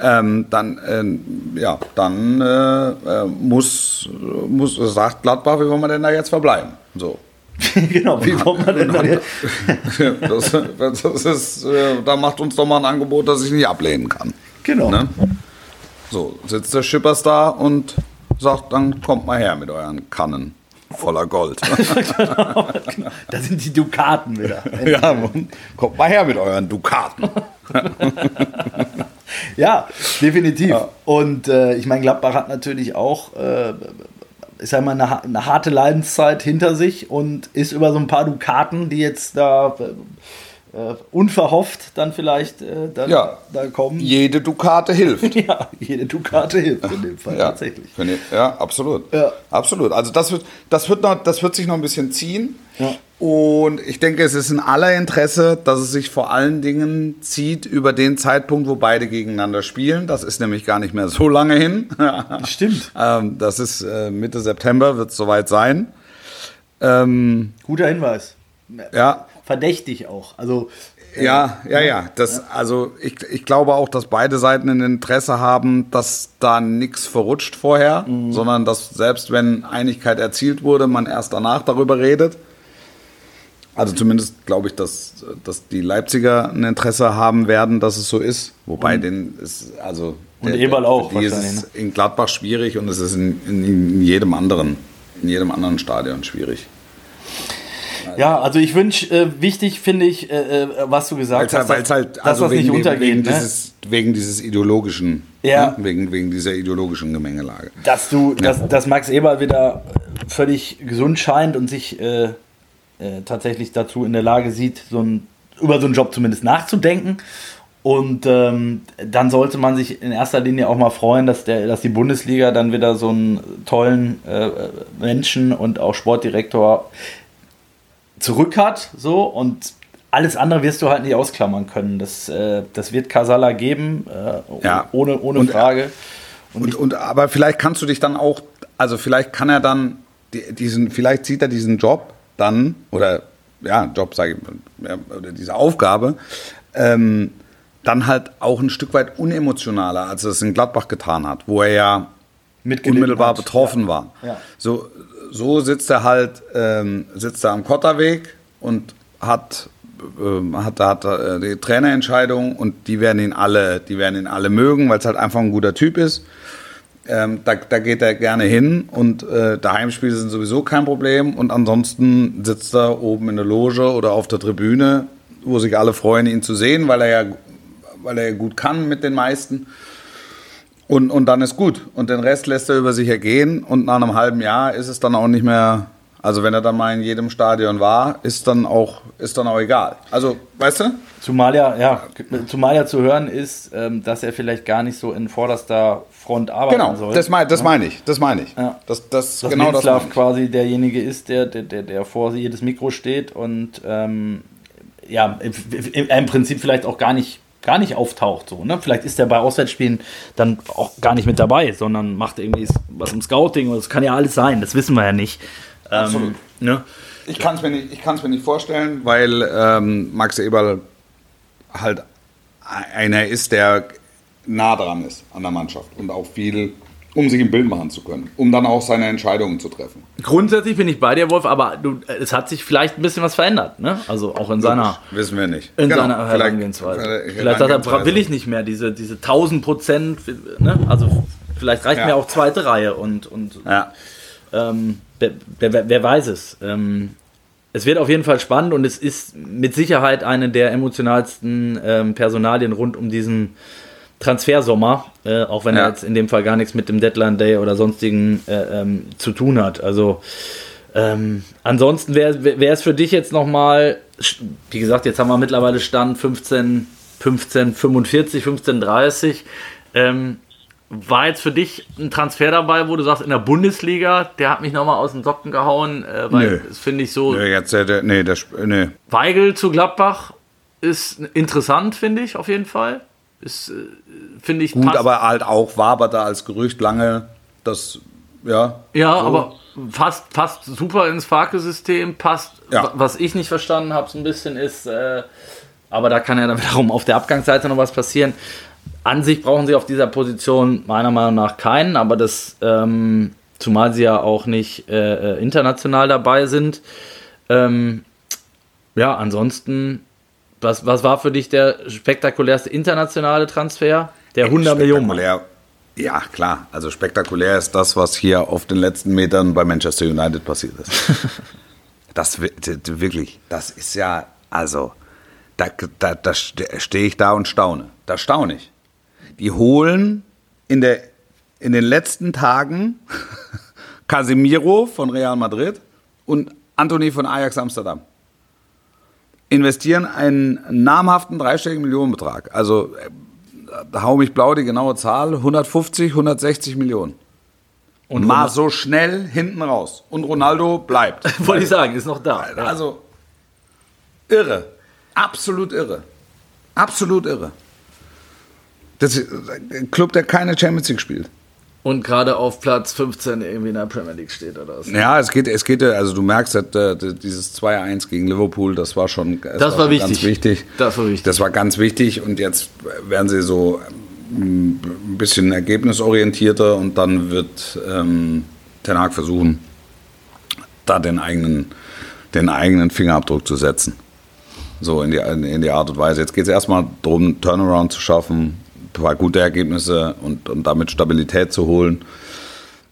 ähm, dann, äh, ja, dann äh, äh muss, muss, sagt Gladbach, wie wollen wir denn da jetzt verbleiben? So. genau, wie wollen wir denn da jetzt? das, das ist, äh, da macht uns doch mal ein Angebot, das ich nicht ablehnen kann. Genau. Ne? So, sitzt der Schippers da und sagt, dann kommt mal her mit euren Kannen voller Gold. genau, genau. Da sind die Dukaten wieder. ja, kommt mal her mit euren Dukaten. Ja, definitiv. Ja. Und äh, ich meine, Gladbach hat natürlich auch, äh, ich sag mal, eine, eine, harte Leidenszeit hinter sich und ist über so ein paar Dukaten, die jetzt da äh, äh, unverhofft dann vielleicht äh, dann ja, da kommen. Jede Dukate hilft. ja, jede Dukate hilft in dem Fall ja, tatsächlich. Ja, absolut. Ja. Absolut. Also das wird, das wird noch, das wird sich noch ein bisschen ziehen. Ja. Und ich denke, es ist in aller Interesse, dass es sich vor allen Dingen zieht über den Zeitpunkt, wo beide gegeneinander spielen. Das ist nämlich gar nicht mehr so lange hin. Stimmt. ähm, das ist äh, Mitte September, wird es soweit sein. Ähm, Guter Hinweis. Ja, verdächtig auch. Also äh, ja, ja, ja. Das, Also ich, ich glaube auch, dass beide Seiten ein Interesse haben, dass da nichts verrutscht vorher, mhm. sondern dass selbst wenn Einigkeit erzielt wurde, man erst danach darüber redet. Also zumindest glaube ich, dass, dass die Leipziger ein Interesse haben werden, dass es so ist. Wobei mhm. den ist, also und der, Eberl auch. Die ist es ne? in Gladbach schwierig und es ist in, in, in jedem anderen, in jedem anderen Stadion schwierig. Ja, also ich wünsche, äh, wichtig finde ich, äh, äh, was du gesagt weil's, hast, weil's halt, dass also das wegen, nicht untergeht. Wegen, ne? dieses, wegen dieses ideologischen, ja. ne? wegen, wegen dieser ideologischen Gemengelage. Dass du, ja. dass, dass Max Eber wieder völlig gesund scheint und sich äh, äh, tatsächlich dazu in der Lage sieht, so ein, über so einen Job zumindest nachzudenken Und ähm, dann sollte man sich in erster Linie auch mal freuen, dass, der, dass die Bundesliga dann wieder so einen tollen äh, Menschen und auch Sportdirektor zurück hat. So und alles andere wirst du halt nicht ausklammern können. Das, äh, das wird Casala geben, äh, Ja. ohne, ohne Und- Frage. Und, und, aber vielleicht kannst du dich dann auch, also vielleicht kann er dann die- diesen, vielleicht sieht er diesen Job dann, oder ja, Job sage ich, ja, oder diese Aufgabe, ähm, dann halt auch ein Stück weit unemotionaler, als er es in Gladbach getan hat, wo er ja unmittelbar hat. betroffen war. Ja. So, so sitzt er halt, ähm, sitzt er am Kotterweg und hat, ähm, hat, hat äh, die Trainerentscheidung und die werden ihn alle, die werden ihn alle mögen, weil es halt einfach ein guter Typ ist. Ähm, da, da geht er gerne hin und äh, Daheimspiele sind sowieso kein Problem und ansonsten sitzt er oben in der Loge oder auf der Tribüne, wo sich alle freuen, ihn zu sehen, weil er ja, weil er gut kann mit den meisten. Und, und dann ist gut. Und den Rest lässt er über sich ergehen. Und nach einem halben Jahr ist es dann auch nicht mehr. Also wenn er dann mal in jedem Stadion war, ist dann auch, ist dann auch egal. Also, weißt du? Zumal ja, ja, zumal ja zu hören ist, ähm, dass er vielleicht gar nicht so in vorderster Front arbeiten Genau, soll. das meine das mein ich. Das meine ich. Ja. Das, das, dass genau das meine ich. quasi derjenige ist, der, der, der, der vor jedes Mikro steht und ähm, ja, im, Prinzip vielleicht auch gar nicht, gar nicht auftaucht. So, ne? Vielleicht ist er bei Auswärtsspielen dann auch gar nicht mit dabei, sondern macht irgendwie was im Scouting. oder Das kann ja alles sein, das wissen wir ja nicht. Ähm, Absolut. ne? Ich kann es mir, nicht- ich mir nicht vorstellen, weil ähm, Max Eberl halt einer ist, der nah dran ist an der Mannschaft und auch viel, um sich ein Bild machen zu können, um dann auch seine Entscheidungen zu treffen. Grundsätzlich bin ich bei dir, Wolf, aber du, es hat sich vielleicht ein bisschen was verändert. Ne? Also auch in seiner. Wissen wir nicht. In Genau, seiner Herangehensweise. vielleicht Vielleicht sagt er, will ich nicht mehr, diese, diese 1000 Prozent. Ne? Also vielleicht reicht Ja. mir auch zweite Reihe und, und Ja. ähm, wer, wer, wer weiß es. Ähm, es wird auf jeden Fall spannend und es ist mit Sicherheit eine der emotionalsten ähm, Personalien rund um diesen Transfersommer, äh, auch wenn Ja. er jetzt in dem Fall gar nichts mit dem Deadline Day oder sonstigen äh, ähm, zu tun hat. Also ähm, ansonsten wäre wär es für dich jetzt nochmal, wie gesagt, jetzt haben wir mittlerweile Stand 15, 15, 45, 15, 30. Ähm, war jetzt für dich ein Transfer dabei, wo du sagst, in der Bundesliga, der hat mich nochmal aus den Socken gehauen, äh, weil Nö. das finde ich so. Nee, jetzt, äh, nee, der, Sp- nee. Weigel zu Gladbach ist interessant, finde ich, auf jeden Fall. Ist, äh, finde ich, Gut, passt. aber halt auch waberte als Gerücht lange, das, ja. Ja, so. aber passt, passt super ins Farke-System, passt, Ja. wa- was ich nicht verstanden habe, so ein bisschen ist, äh, aber da kann ja dann wiederum auf der Abgangsseite noch was passieren. An sich brauchen sie auf dieser Position meiner Meinung nach keinen, aber das, ähm, zumal sie ja auch nicht äh, äh, international dabei sind. Ähm, ja, ansonsten, was, was war für dich der spektakulärste internationale Transfer? Der 100 Millionen. Ja, klar. Also spektakulär ist das, was hier auf den letzten Metern bei Manchester United passiert ist. das wirklich, das ist ja, also, da, da, da stehe ich da und staune. Da staune ich. Die holen in, der, in den letzten Tagen Casemiro von Real Madrid und Anthony von Ajax Amsterdam. Investieren einen namhaften dreistelligen Millionenbetrag. Also hau mich blau die genaue Zahl, 150, 160 Millionen. Und Mal so schnell hinten raus. Und Ronaldo bleibt. Wollte ich sagen, ist noch da. Also irre. Absolut irre. Absolut irre. Das ist ein Club, der keine Champions League spielt. Und gerade auf Platz 15 irgendwie in der Premier League steht oder was. Ja, es geht, es geht, also du merkst, äh, dieses 2-1 gegen Liverpool, das war schon, das Das war schon wichtig. ganz wichtig. Das war wichtig. Das war ganz wichtig und jetzt werden sie so ähm, ein bisschen ergebnisorientierter und dann wird ähm, Ten Hag versuchen, da den eigenen, den eigenen Fingerabdruck zu setzen. So in die, in die Art und Weise. Jetzt geht es erstmal darum, Turnaround zu schaffen, paar gute Ergebnisse und, und damit Stabilität zu holen.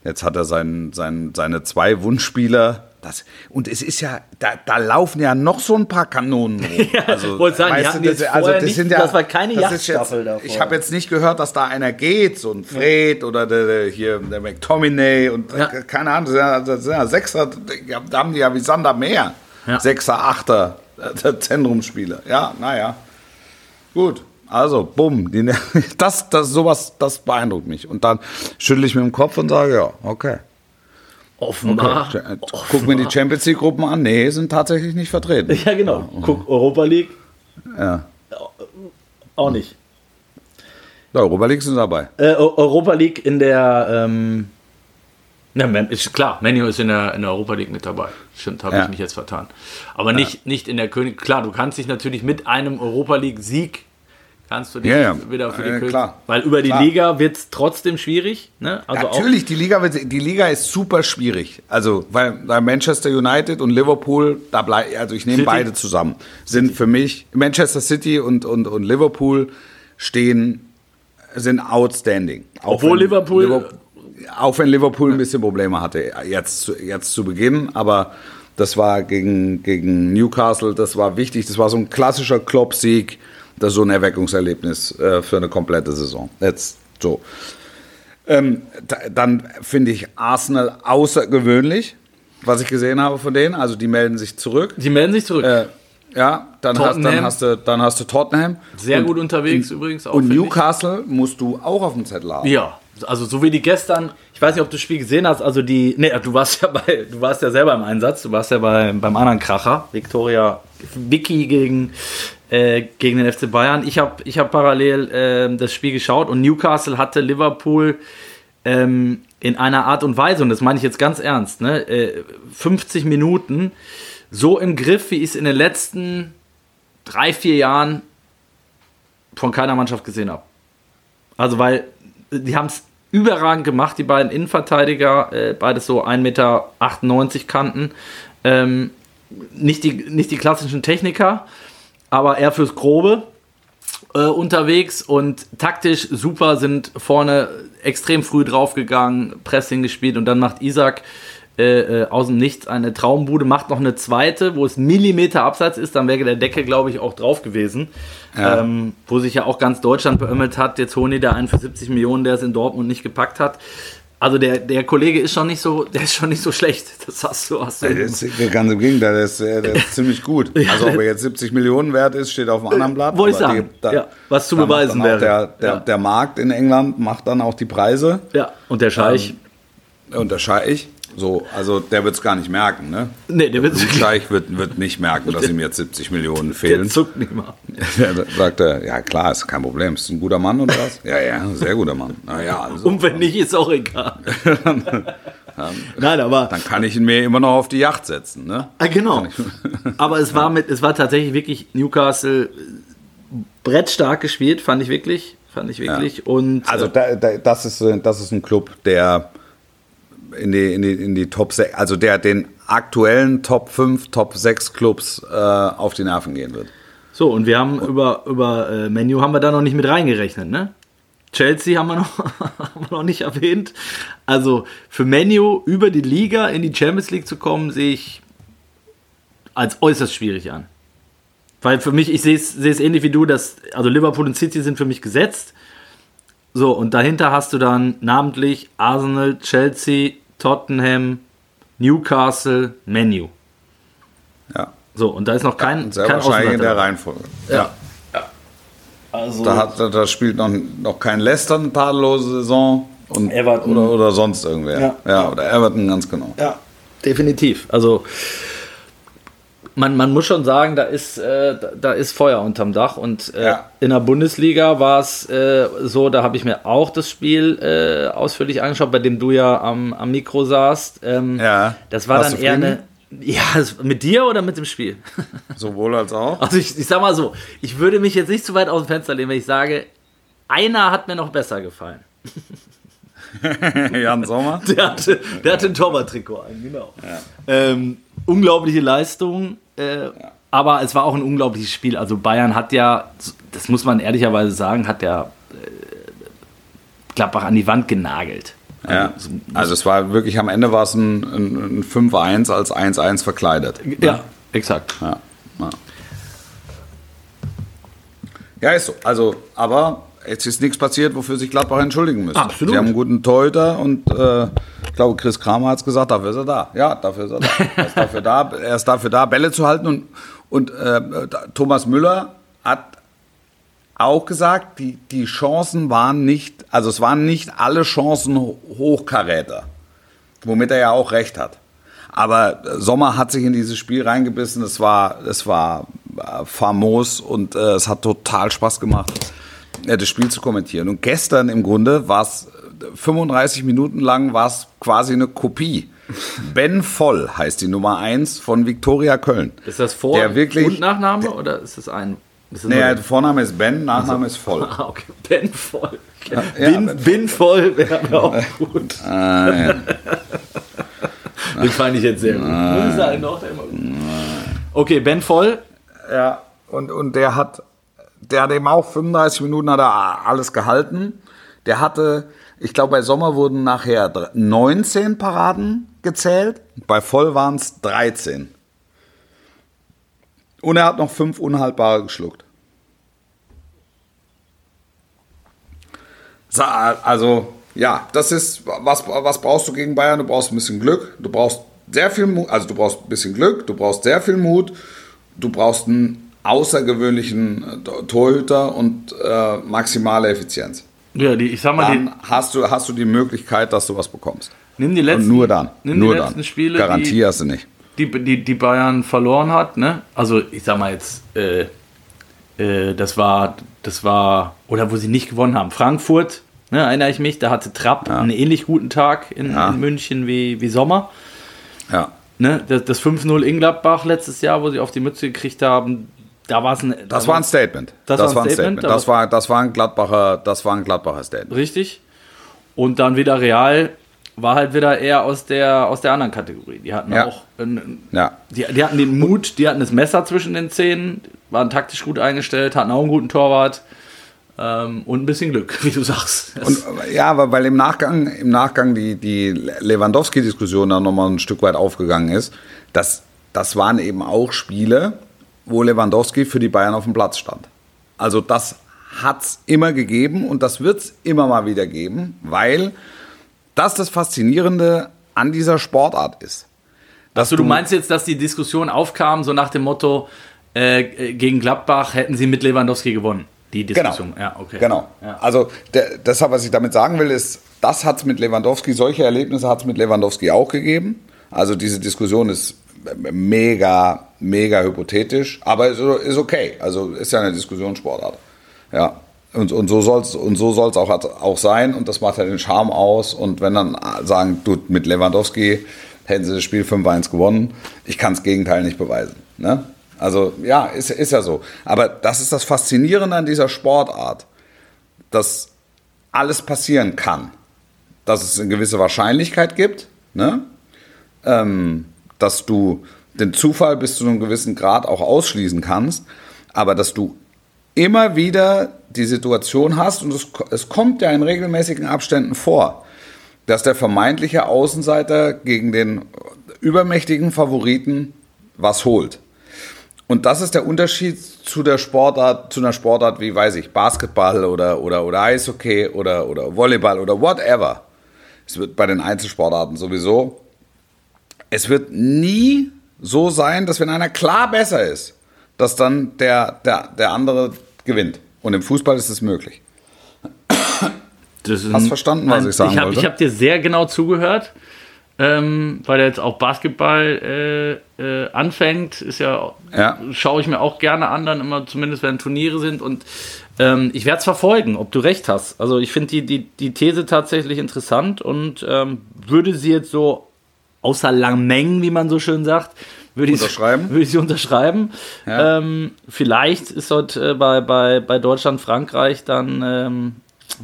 Jetzt hat er sein, sein, seine zwei Wunschspieler. Das, und es ist ja, da, da laufen ja noch so ein paar Kanonen rum. Also, wollte sagen, die weißt hatten du, jetzt vorher nicht- das war keine das Yachtstaffel jetzt, davor. Ich habe jetzt nicht gehört, dass da einer geht, so ein Fred oder der, der hier der McTominay und Ja. keine Ahnung, das sind ja, das sind ja Sechser, da haben die ja wie Sander mehr. Ja. Sechser, Achter, Zentrumspieler. Ja, naja. Gut. Also, bumm, die, das, das, sowas, das beeindruckt mich. Und dann schüttel ich mit dem Kopf und sage, ja, okay. Offenbar. okay. Guck mir die Champions League Gruppen an. Nee, sind tatsächlich nicht vertreten. Ja, genau. Guck, Europa League Ja. auch nicht. Der Europa League sind dabei. Äh, Eu- Europa League in der. Ähm, na, ist klar, Menu ist in der, in der Europa League mit dabei. Stimmt, habe Ja. ich mich jetzt vertan. Aber nicht, nicht in der König. Klar, du kannst dich natürlich mit einem Europa League-Sieg kannst du dich ja. wieder für die Äh, klar. Weil über die Klar. Liga wird es trotzdem schwierig. Ne? Also Natürlich, die Liga, wird, die Liga ist super schwierig. Also, weil, weil Manchester United und Liverpool, da bleib, also ich nehme City. beide zusammen, sind für mich, Manchester City und, und, und Liverpool stehen, sind outstanding. Auch Obwohl wenn Liverpool- auch wenn Liverpool ein bisschen Probleme hatte, jetzt, zu- jetzt zu Beginn, aber das war gegen, gegen Newcastle, das war wichtig, das war so ein klassischer Klopp-Sieg, das ist so ein Erweckungserlebnis äh, für eine komplette Saison. Jetzt so. Ähm, da, dann finde ich Arsenal außergewöhnlich, was ich gesehen habe von denen. Also die melden sich zurück. die melden sich zurück. Äh, ja, dann hast, dann, hast du, dann hast du Tottenham. Sehr und, gut unterwegs übrigens auch. Und finde ich. Newcastle musst du auch auf dem Zettel haben. Ja, also so wie die gestern, ich weiß nicht, ob du das Spiel gesehen hast, also die, nee, du warst ja bei, du warst ja selber im Einsatz, du warst ja bei, beim anderen Kracher, Victoria, Vicky gegen, äh, gegen den FC Bayern. Ich habe ich hab parallel ähm, das Spiel geschaut und Newcastle hatte Liverpool ähm, in einer Art und Weise, und das meine ich jetzt ganz ernst, ne, äh, 50 Minuten so im Griff, wie ich es in den letzten drei, vier Jahren von keiner Mannschaft gesehen habe. Also, weil die haben es überragend gemacht, die beiden Innenverteidiger, äh, beides so 1,98 Meter Kanten. Ähm, nicht, die, nicht die klassischen Techniker, aber eher fürs Grobe äh, unterwegs und taktisch super, sind vorne extrem früh draufgegangen, Pressing gespielt und dann macht Isaac äh, äh, aus dem Nichts eine Traumbude, macht noch eine zweite, wo es Millimeter abseits ist, dann wäre der Deckel, glaube ich, auch drauf gewesen. Ja. Ähm, wo sich ja auch ganz Deutschland beömmelt hat, jetzt holen die da einen für 70 Millionen, der es in Dortmund nicht gepackt hat. Also der, der Kollege ist schon nicht so, der ist schon nicht so schlecht. Das hast du, hast du. Der ist, ganz im Gegenteil, der ist, äh, der ist ziemlich gut. Also ob er jetzt 70 Millionen wert ist, steht auf einem anderen Blatt. Wollte ich sagen. da- Ja, was zu beweisen wäre. Der, der, Ja. der Markt in England macht dann auch die Preise. ja, und der Scheich. Und der Scheich, so, also der wird es gar nicht merken. Ne? nee, der wird Der Scheich wird, wird nicht merken, dass ihm jetzt 70 Millionen der fehlen. zuckt nicht mal. Ja, da sagt er, ja klar, ist kein Problem. Ist ein guter Mann oder was? Ja, ja, sehr guter Mann. Naja, also, Und wenn nicht, ist auch egal. Nein, aber dann kann ich ihn mir immer noch auf die Yacht setzen. Ne? Ah, genau. Aber es war mit, es war tatsächlich wirklich Newcastle äh, brettstark gespielt, fand ich wirklich, fand ich wirklich. Und Also äh, da, da, das, ist, äh, das ist ein Club, der in die, in die, in die Top 6, also der den aktuellen Top 5, Top 6 Clubs äh, auf die Nerven gehen wird. so und wir haben über über äh, Menu haben wir da noch nicht mit reingerechnet, ne? Chelsea haben wir noch, haben wir noch nicht erwähnt. Also für Menu über die Liga in die Champions League zu kommen, sehe ich als äußerst schwierig an. Weil für mich, ich sehe es sehe es ähnlich wie du, dass, also Liverpool und City sind für mich gesetzt. So, und dahinter hast du dann namentlich Arsenal, Chelsea, Tottenham, Newcastle, Menu. Ja. So, und da ist noch kein, Sehr kein wahrscheinlich in der. Reihenfolge. Ja. Also, Da, hat, da spielt noch, noch kein Leicester eine tadellose Saison. Und, Everton. Oder, oder sonst irgendwer. Ja. ja, oder Everton, ganz genau. Ja, definitiv. Also man, man muss schon sagen, da ist, äh, da, ist Feuer unterm Dach. Und äh, Ja. in der Bundesliga war es äh, so, da habe ich mir auch das Spiel äh, ausführlich angeschaut, bei dem du ja am, am Mikro saßt. Ähm, Ja. Das war Warst dann eher eine. Ja, mit dir oder mit dem Spiel? Sowohl als auch. Also ich, ich sag mal so, ich würde mich jetzt nicht zu weit aus dem Fenster lehnen, wenn ich sage, einer hat mir noch besser gefallen. Jan Sommer. Der hatte, der hatte ein Torwarttrikot an, genau. Ähm, unglaubliche Leistung, äh, aber es war auch ein unglaubliches Spiel. Also Bayern hat ja, das muss man ehrlicherweise sagen, hat ja äh, Gladbach an die Wand genagelt. Ja. Also es war wirklich, am Ende war es ein, ein, ein 5-1 als 1-1 verkleidet. Ja, exakt. Ja, ja. ja, ist so. Also, aber jetzt ist nichts passiert, wofür sich Gladbach entschuldigen müsste. Absolut. Sie haben einen guten Torhüter und äh, ich glaube, Chris Kramer hat es gesagt, dafür ist er da. Ja, dafür ist er da. Er ist dafür da, er ist dafür da Bälle zu halten und, und äh, Thomas Müller hat auch gesagt, die, die Chancen waren nicht, also es waren nicht alle Chancen Hochkaräter, womit er ja auch recht hat. Aber Sommer hat sich in dieses Spiel reingebissen, es war, es war äh, famos und äh, es hat total Spaß gemacht, äh, das Spiel zu kommentieren. Und gestern im Grunde war es 35 Minuten lang war es quasi eine Kopie. Ben Voll heißt die Nummer 1 von Viktoria Köln. Ist das Vor- Der wirklich- und Nachname oder ist das ein? Ist das Nee, der Vorname ist Ben, Nachname ist Voll. Ah, okay. Ben voll. ja, bin, Ben bin voll wäre auch gut. Ja. Den fand ich jetzt sehr gut. Der gut. Okay, Ben voll. Ja, und, und der hat, der hat eben auch 35 Minuten hat er alles gehalten. Der hatte, ich glaube, bei Sommer wurden nachher dr- 19 Paraden gezählt. Bei Voll waren es 13. Und er hat noch fünf unhaltbare geschluckt. Also, ja, das ist, was, was brauchst du gegen Bayern? Du brauchst ein bisschen Glück, du brauchst sehr viel Mut, also du brauchst ein bisschen Glück, du brauchst sehr viel Mut, du brauchst einen außergewöhnlichen äh, Torhüter und äh, maximale Effizienz. Ja, die, ich sag mal, die, Dann hast du, hast du die Möglichkeit, dass du was bekommst. nimm die letzten, Und nur dann. nimm nur die letzten dann. Spiele, Garantie die, hast du nicht. die, die, die Bayern verloren hat, ne? Also ich sag mal jetzt, äh, äh, das war, das war, oder wo sie nicht gewonnen haben. Frankfurt, ne, erinnere ich mich, da hatte Trapp einen ähnlich guten Tag in, Ja. in München wie, wie Sommer. Ja. Ne? Das, das 5-0 in Gladbach letztes Jahr, wo sie auf die Mütze gekriegt haben, da war es ein. Das da war ein Statement. Das war ein Statement, Das aber- war, das war ein Gladbacher, das war ein Gladbacher Statement. Richtig. Und dann wieder Real war halt wieder eher aus der, aus der anderen Kategorie. Die hatten Ja. auch, ein, Ja. die, die hatten den Mut, die hatten das Messer zwischen den Zähnen, waren taktisch gut eingestellt, hatten auch einen guten Torwart ähm, und ein bisschen Glück, wie du sagst. Das- Und, ja, weil im Nachgang, im Nachgang die, die Lewandowski-Diskussion dann nochmal ein Stück weit aufgegangen ist, das, das waren eben auch Spiele, wo Lewandowski für die Bayern auf dem Platz stand. Also das hat's immer gegeben und das wird's immer mal wieder geben, weil das das Faszinierende an dieser Sportart ist. Also du meinst jetzt, dass die Diskussion aufkam, so nach dem Motto, äh, gegen Gladbach hätten sie mit Lewandowski gewonnen. Die Genau. Diskussion. Ja, okay. Genau. Ja. Also der, deshalb, was ich damit sagen will, ist, das hat es mit Lewandowski, solche Erlebnisse hat es mit Lewandowski auch gegeben. Also diese Diskussion ist mega, mega hypothetisch, aber ist, ist okay. Also ist ja eine Diskussionssportart. Ja. Und, und so soll es und so soll's auch, auch sein und das macht ja den Charme aus. Und wenn dann sagen, du mit Lewandowski hätten sie das Spiel 5-1 gewonnen, ich kann das Gegenteil nicht beweisen. Ne? Also ja, ist, ist ja so. Aber das ist das Faszinierende an dieser Sportart, dass alles passieren kann. Dass es eine gewisse Wahrscheinlichkeit gibt, ne? ähm, dass du den Zufall bis zu einem gewissen Grad auch ausschließen kannst, aber dass du immer wieder die Situation hast, und es, es kommt ja in regelmäßigen Abständen vor, dass der vermeintliche Außenseiter gegen den übermächtigen Favoriten was holt. Und das ist der Unterschied zu der Sportart, zu einer Sportart wie, weiß ich, Basketball oder, oder, oder Eishockey oder, oder Volleyball oder whatever. Es wird bei den Einzelsportarten sowieso. Es wird nie so sein, dass wenn einer klar besser ist, dass dann der, der, der andere gewinnt. Und im Fußball ist es möglich. Das ist Hast verstanden, was ich sagen ich hab, wollte? Ich habe dir sehr genau zugehört, ähm, weil er jetzt auch Basketball äh, äh, anfängt. Ist ja, Ja. schaue ich mir auch gerne an, dann immer zumindest wenn Turniere sind und ähm, ich werde es verfolgen, ob du recht hast. Also ich finde die, die, die These tatsächlich interessant und ähm, würde sie jetzt so außer Lameng, wie man so schön sagt, würde ich, würde ich sie unterschreiben. Ja. Ähm, vielleicht ist dort äh, bei, bei, bei Deutschland, Frankreich dann ähm,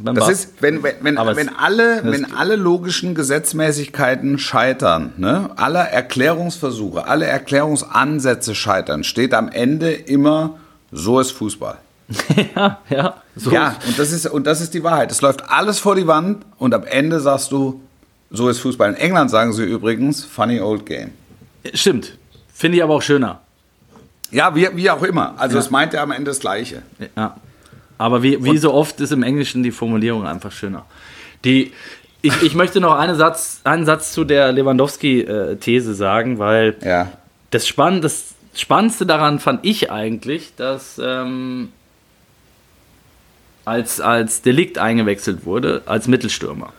Das ist, wenn, wenn, wenn, wenn, alle, wenn alle logischen Gesetzmäßigkeiten scheitern, ne, alle Erklärungsversuche, alle Erklärungsansätze scheitern, steht am Ende immer, so ist Fußball. ja, ja. So Ja, und das, ist, und das ist die Wahrheit. Es läuft alles vor die Wand und am Ende sagst du, so ist Fußball. In England sagen sie übrigens, funny old game. Stimmt. Finde ich aber auch schöner. Ja, wie, wie auch immer. Also es meint ja am Ende das Gleiche. Ja. Aber wie, wie so oft ist im Englischen die Formulierung einfach schöner. Die, ich, ich möchte noch einen Satz, einen Satz zu der Lewandowski-These sagen, weil Ja. das, Spann, das Spannendste daran fand ich eigentlich, dass ähm, als, als Delikt eingewechselt wurde, als Mittelstürmer.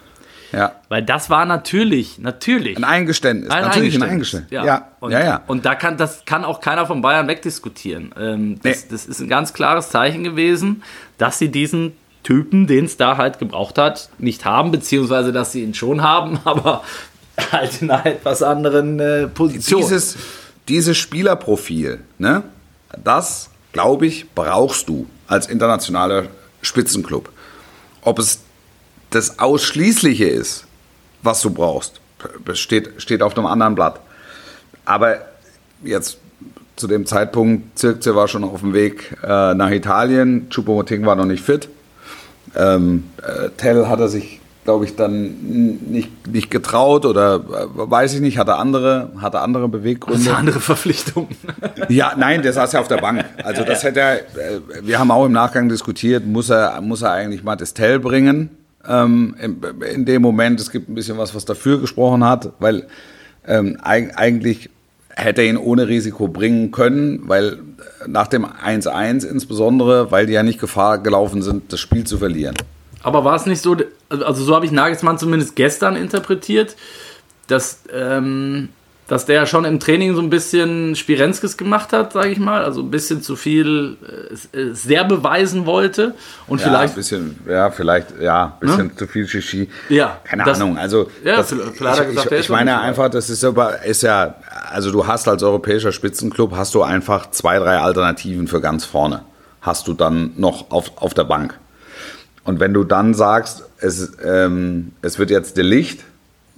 Ja. Weil das war natürlich, natürlich. Ein Eingeständnis. Ein Natürlich ein Eingeständnis, Eingeständnis. Ja. Und, ja, ja. und da kann, das kann auch keiner von Bayern wegdiskutieren. Ähm, das, Nee. das ist ein ganz klares Zeichen gewesen, dass sie diesen Typen, den es da halt gebraucht hat, nicht haben, beziehungsweise dass sie ihn schon haben, aber halt in einer etwas anderen äh, Position. Dieses, dieses Spielerprofil, ne, das, glaube ich, brauchst du als internationaler Spitzenclub. Ob es das Ausschließliche ist, was du brauchst, steht, steht auf einem anderen Blatt. Aber jetzt zu dem Zeitpunkt, Zirkze war schon auf dem Weg äh, nach Italien, Choupo-Moting war noch nicht fit. Ähm, äh, Tell hat er sich, glaube ich, dann nicht, nicht getraut oder äh, weiß ich nicht, hatte andere, hatte andere das Beweggründe. eine andere Verpflichtung. Ja, nein, der saß ja auf der Bank. Also das hätte er, äh, wir haben auch im Nachgang diskutiert, muss er, muss er eigentlich Mattes Tell bringen ähm, in, in dem Moment. Es gibt ein bisschen was, was dafür gesprochen hat, weil ähm, eig eigentlich hätte er ihn ohne Risiko bringen können, weil äh, nach dem 1-1 insbesondere, weil die ja nicht Gefahr gelaufen sind, das Spiel zu verlieren. Aber war es nicht so, also so habe ich Nagelsmann zumindest gestern interpretiert, dass, ähm, dass der schon im Training so ein bisschen Spirenzkes gemacht hat, sage ich mal, also ein bisschen zu viel äh, äh, sehr beweisen wollte und Ja, vielleicht ein bisschen, ja, vielleicht, ja, ein bisschen zu viel Shishi. Ja, keine das- Ahnung. Also, Ja, das, ich, gesagt, ich, ich meine einfach, das ist aber, ist ja, also du hast als europäischer Spitzenclub hast du einfach zwei, drei Alternativen für ganz vorne. Hast du dann noch auf, auf der Bank. Und wenn du dann sagst, es, ähm, es wird jetzt der Licht,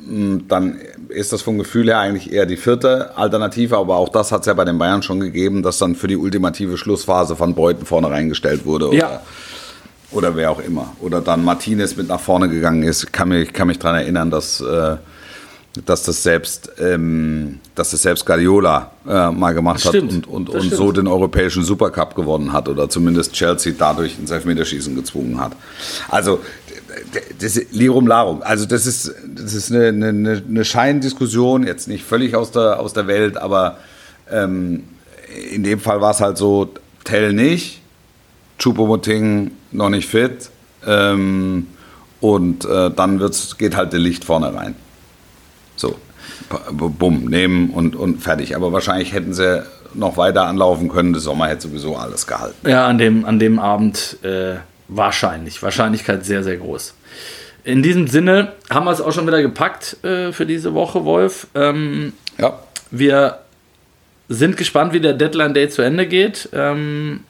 dann ist das vom Gefühl her eigentlich eher die vierte Alternative, aber auch das hat es ja bei den Bayern schon gegeben, dass dann für die ultimative Schlussphase von Beuten vorne reingestellt wurde. Oder, Ja. oder wer auch immer. Oder dann Martinez mit nach vorne gegangen ist. Ich kann mich, kann mich daran erinnern, dass, äh, dass das selbst, ähm, dass das selbst Guardiola äh, mal gemacht hat und, und, das und stimmt. so den europäischen Supercup gewonnen hat oder zumindest Chelsea dadurch ins Elfmeterschießen gezwungen hat. Also das Lirum Larum. Also das ist, das ist eine, eine, eine Scheindiskussion, jetzt nicht völlig aus der, aus der Welt, aber ähm, in dem Fall war es halt so, Tell nicht, Choupo-Moting noch nicht fit ähm, und äh, dann wird's, geht halt der Licht vorne rein. So, bumm, nehmen und, und fertig. Aber wahrscheinlich hätten sie noch weiter anlaufen können. Der Sommer hätte sowieso alles gehalten. Ja, an dem, an dem Abend äh, wahrscheinlich. Wahrscheinlichkeit sehr, sehr groß. In diesem Sinne haben wir es auch schon wieder gepackt äh, für diese Woche, Wolf. Ähm, Ja, wir sind gespannt, wie der Deadline Day zu Ende geht. Ähm,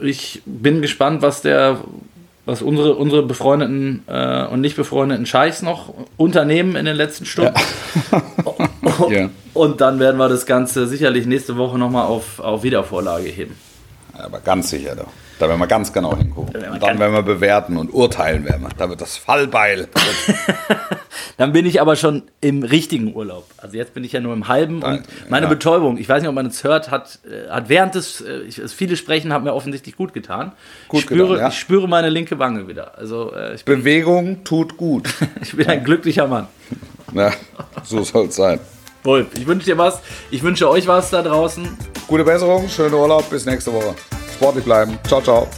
ich bin gespannt, was der, was unsere, unsere befreundeten äh, und nicht befreundeten Scheichs noch unternehmen in den letzten Stunden. Ja. Und dann werden wir das Ganze sicherlich nächste Woche nochmal auf, auf Wiedervorlage heben. aber ganz sicher doch. Da werden wir ganz genau hingucken. wir Und dann werden wir bewerten und urteilen werden wir. Da wird das Fallbeil. Dann bin ich aber schon im richtigen Urlaub. Also jetzt bin ich ja nur im halben und meine ja. Betäubung, ich weiß nicht, ob man es hört, hat, äh, hat während des, äh, ich, das viele Sprechen hat mir offensichtlich gut getan. Gut ich, spüre, getan, ja. ich spüre meine linke Wange wieder. Also äh, ich, bin, Bewegung tut gut. ich bin ein glücklicher Mann. Ja, so soll es sein. Wolf, ich wünsche dir was. Ich wünsche euch was da draußen. Gute Besserung, schönen Urlaub, bis nächste Woche. Sportlich bleiben. Ciao, ciao.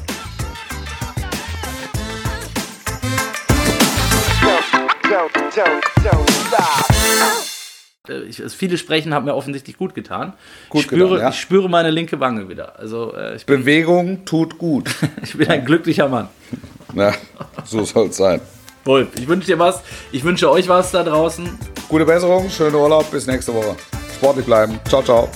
Äh, Ich, das viele Sprechen hat mir offensichtlich gut getan. Gut ich, spüre, getan, ja. ich spüre meine linke Wange wieder. Also äh, ich, bin, Bewegung tut gut. ich bin ein glücklicher Mann. Ja, so soll es sein. Wolf, ich wünsche dir was. Ich wünsche euch was da draußen. Gute Besserung, schönen Urlaub, bis nächste Woche. Sportlich bleiben. Ciao, ciao.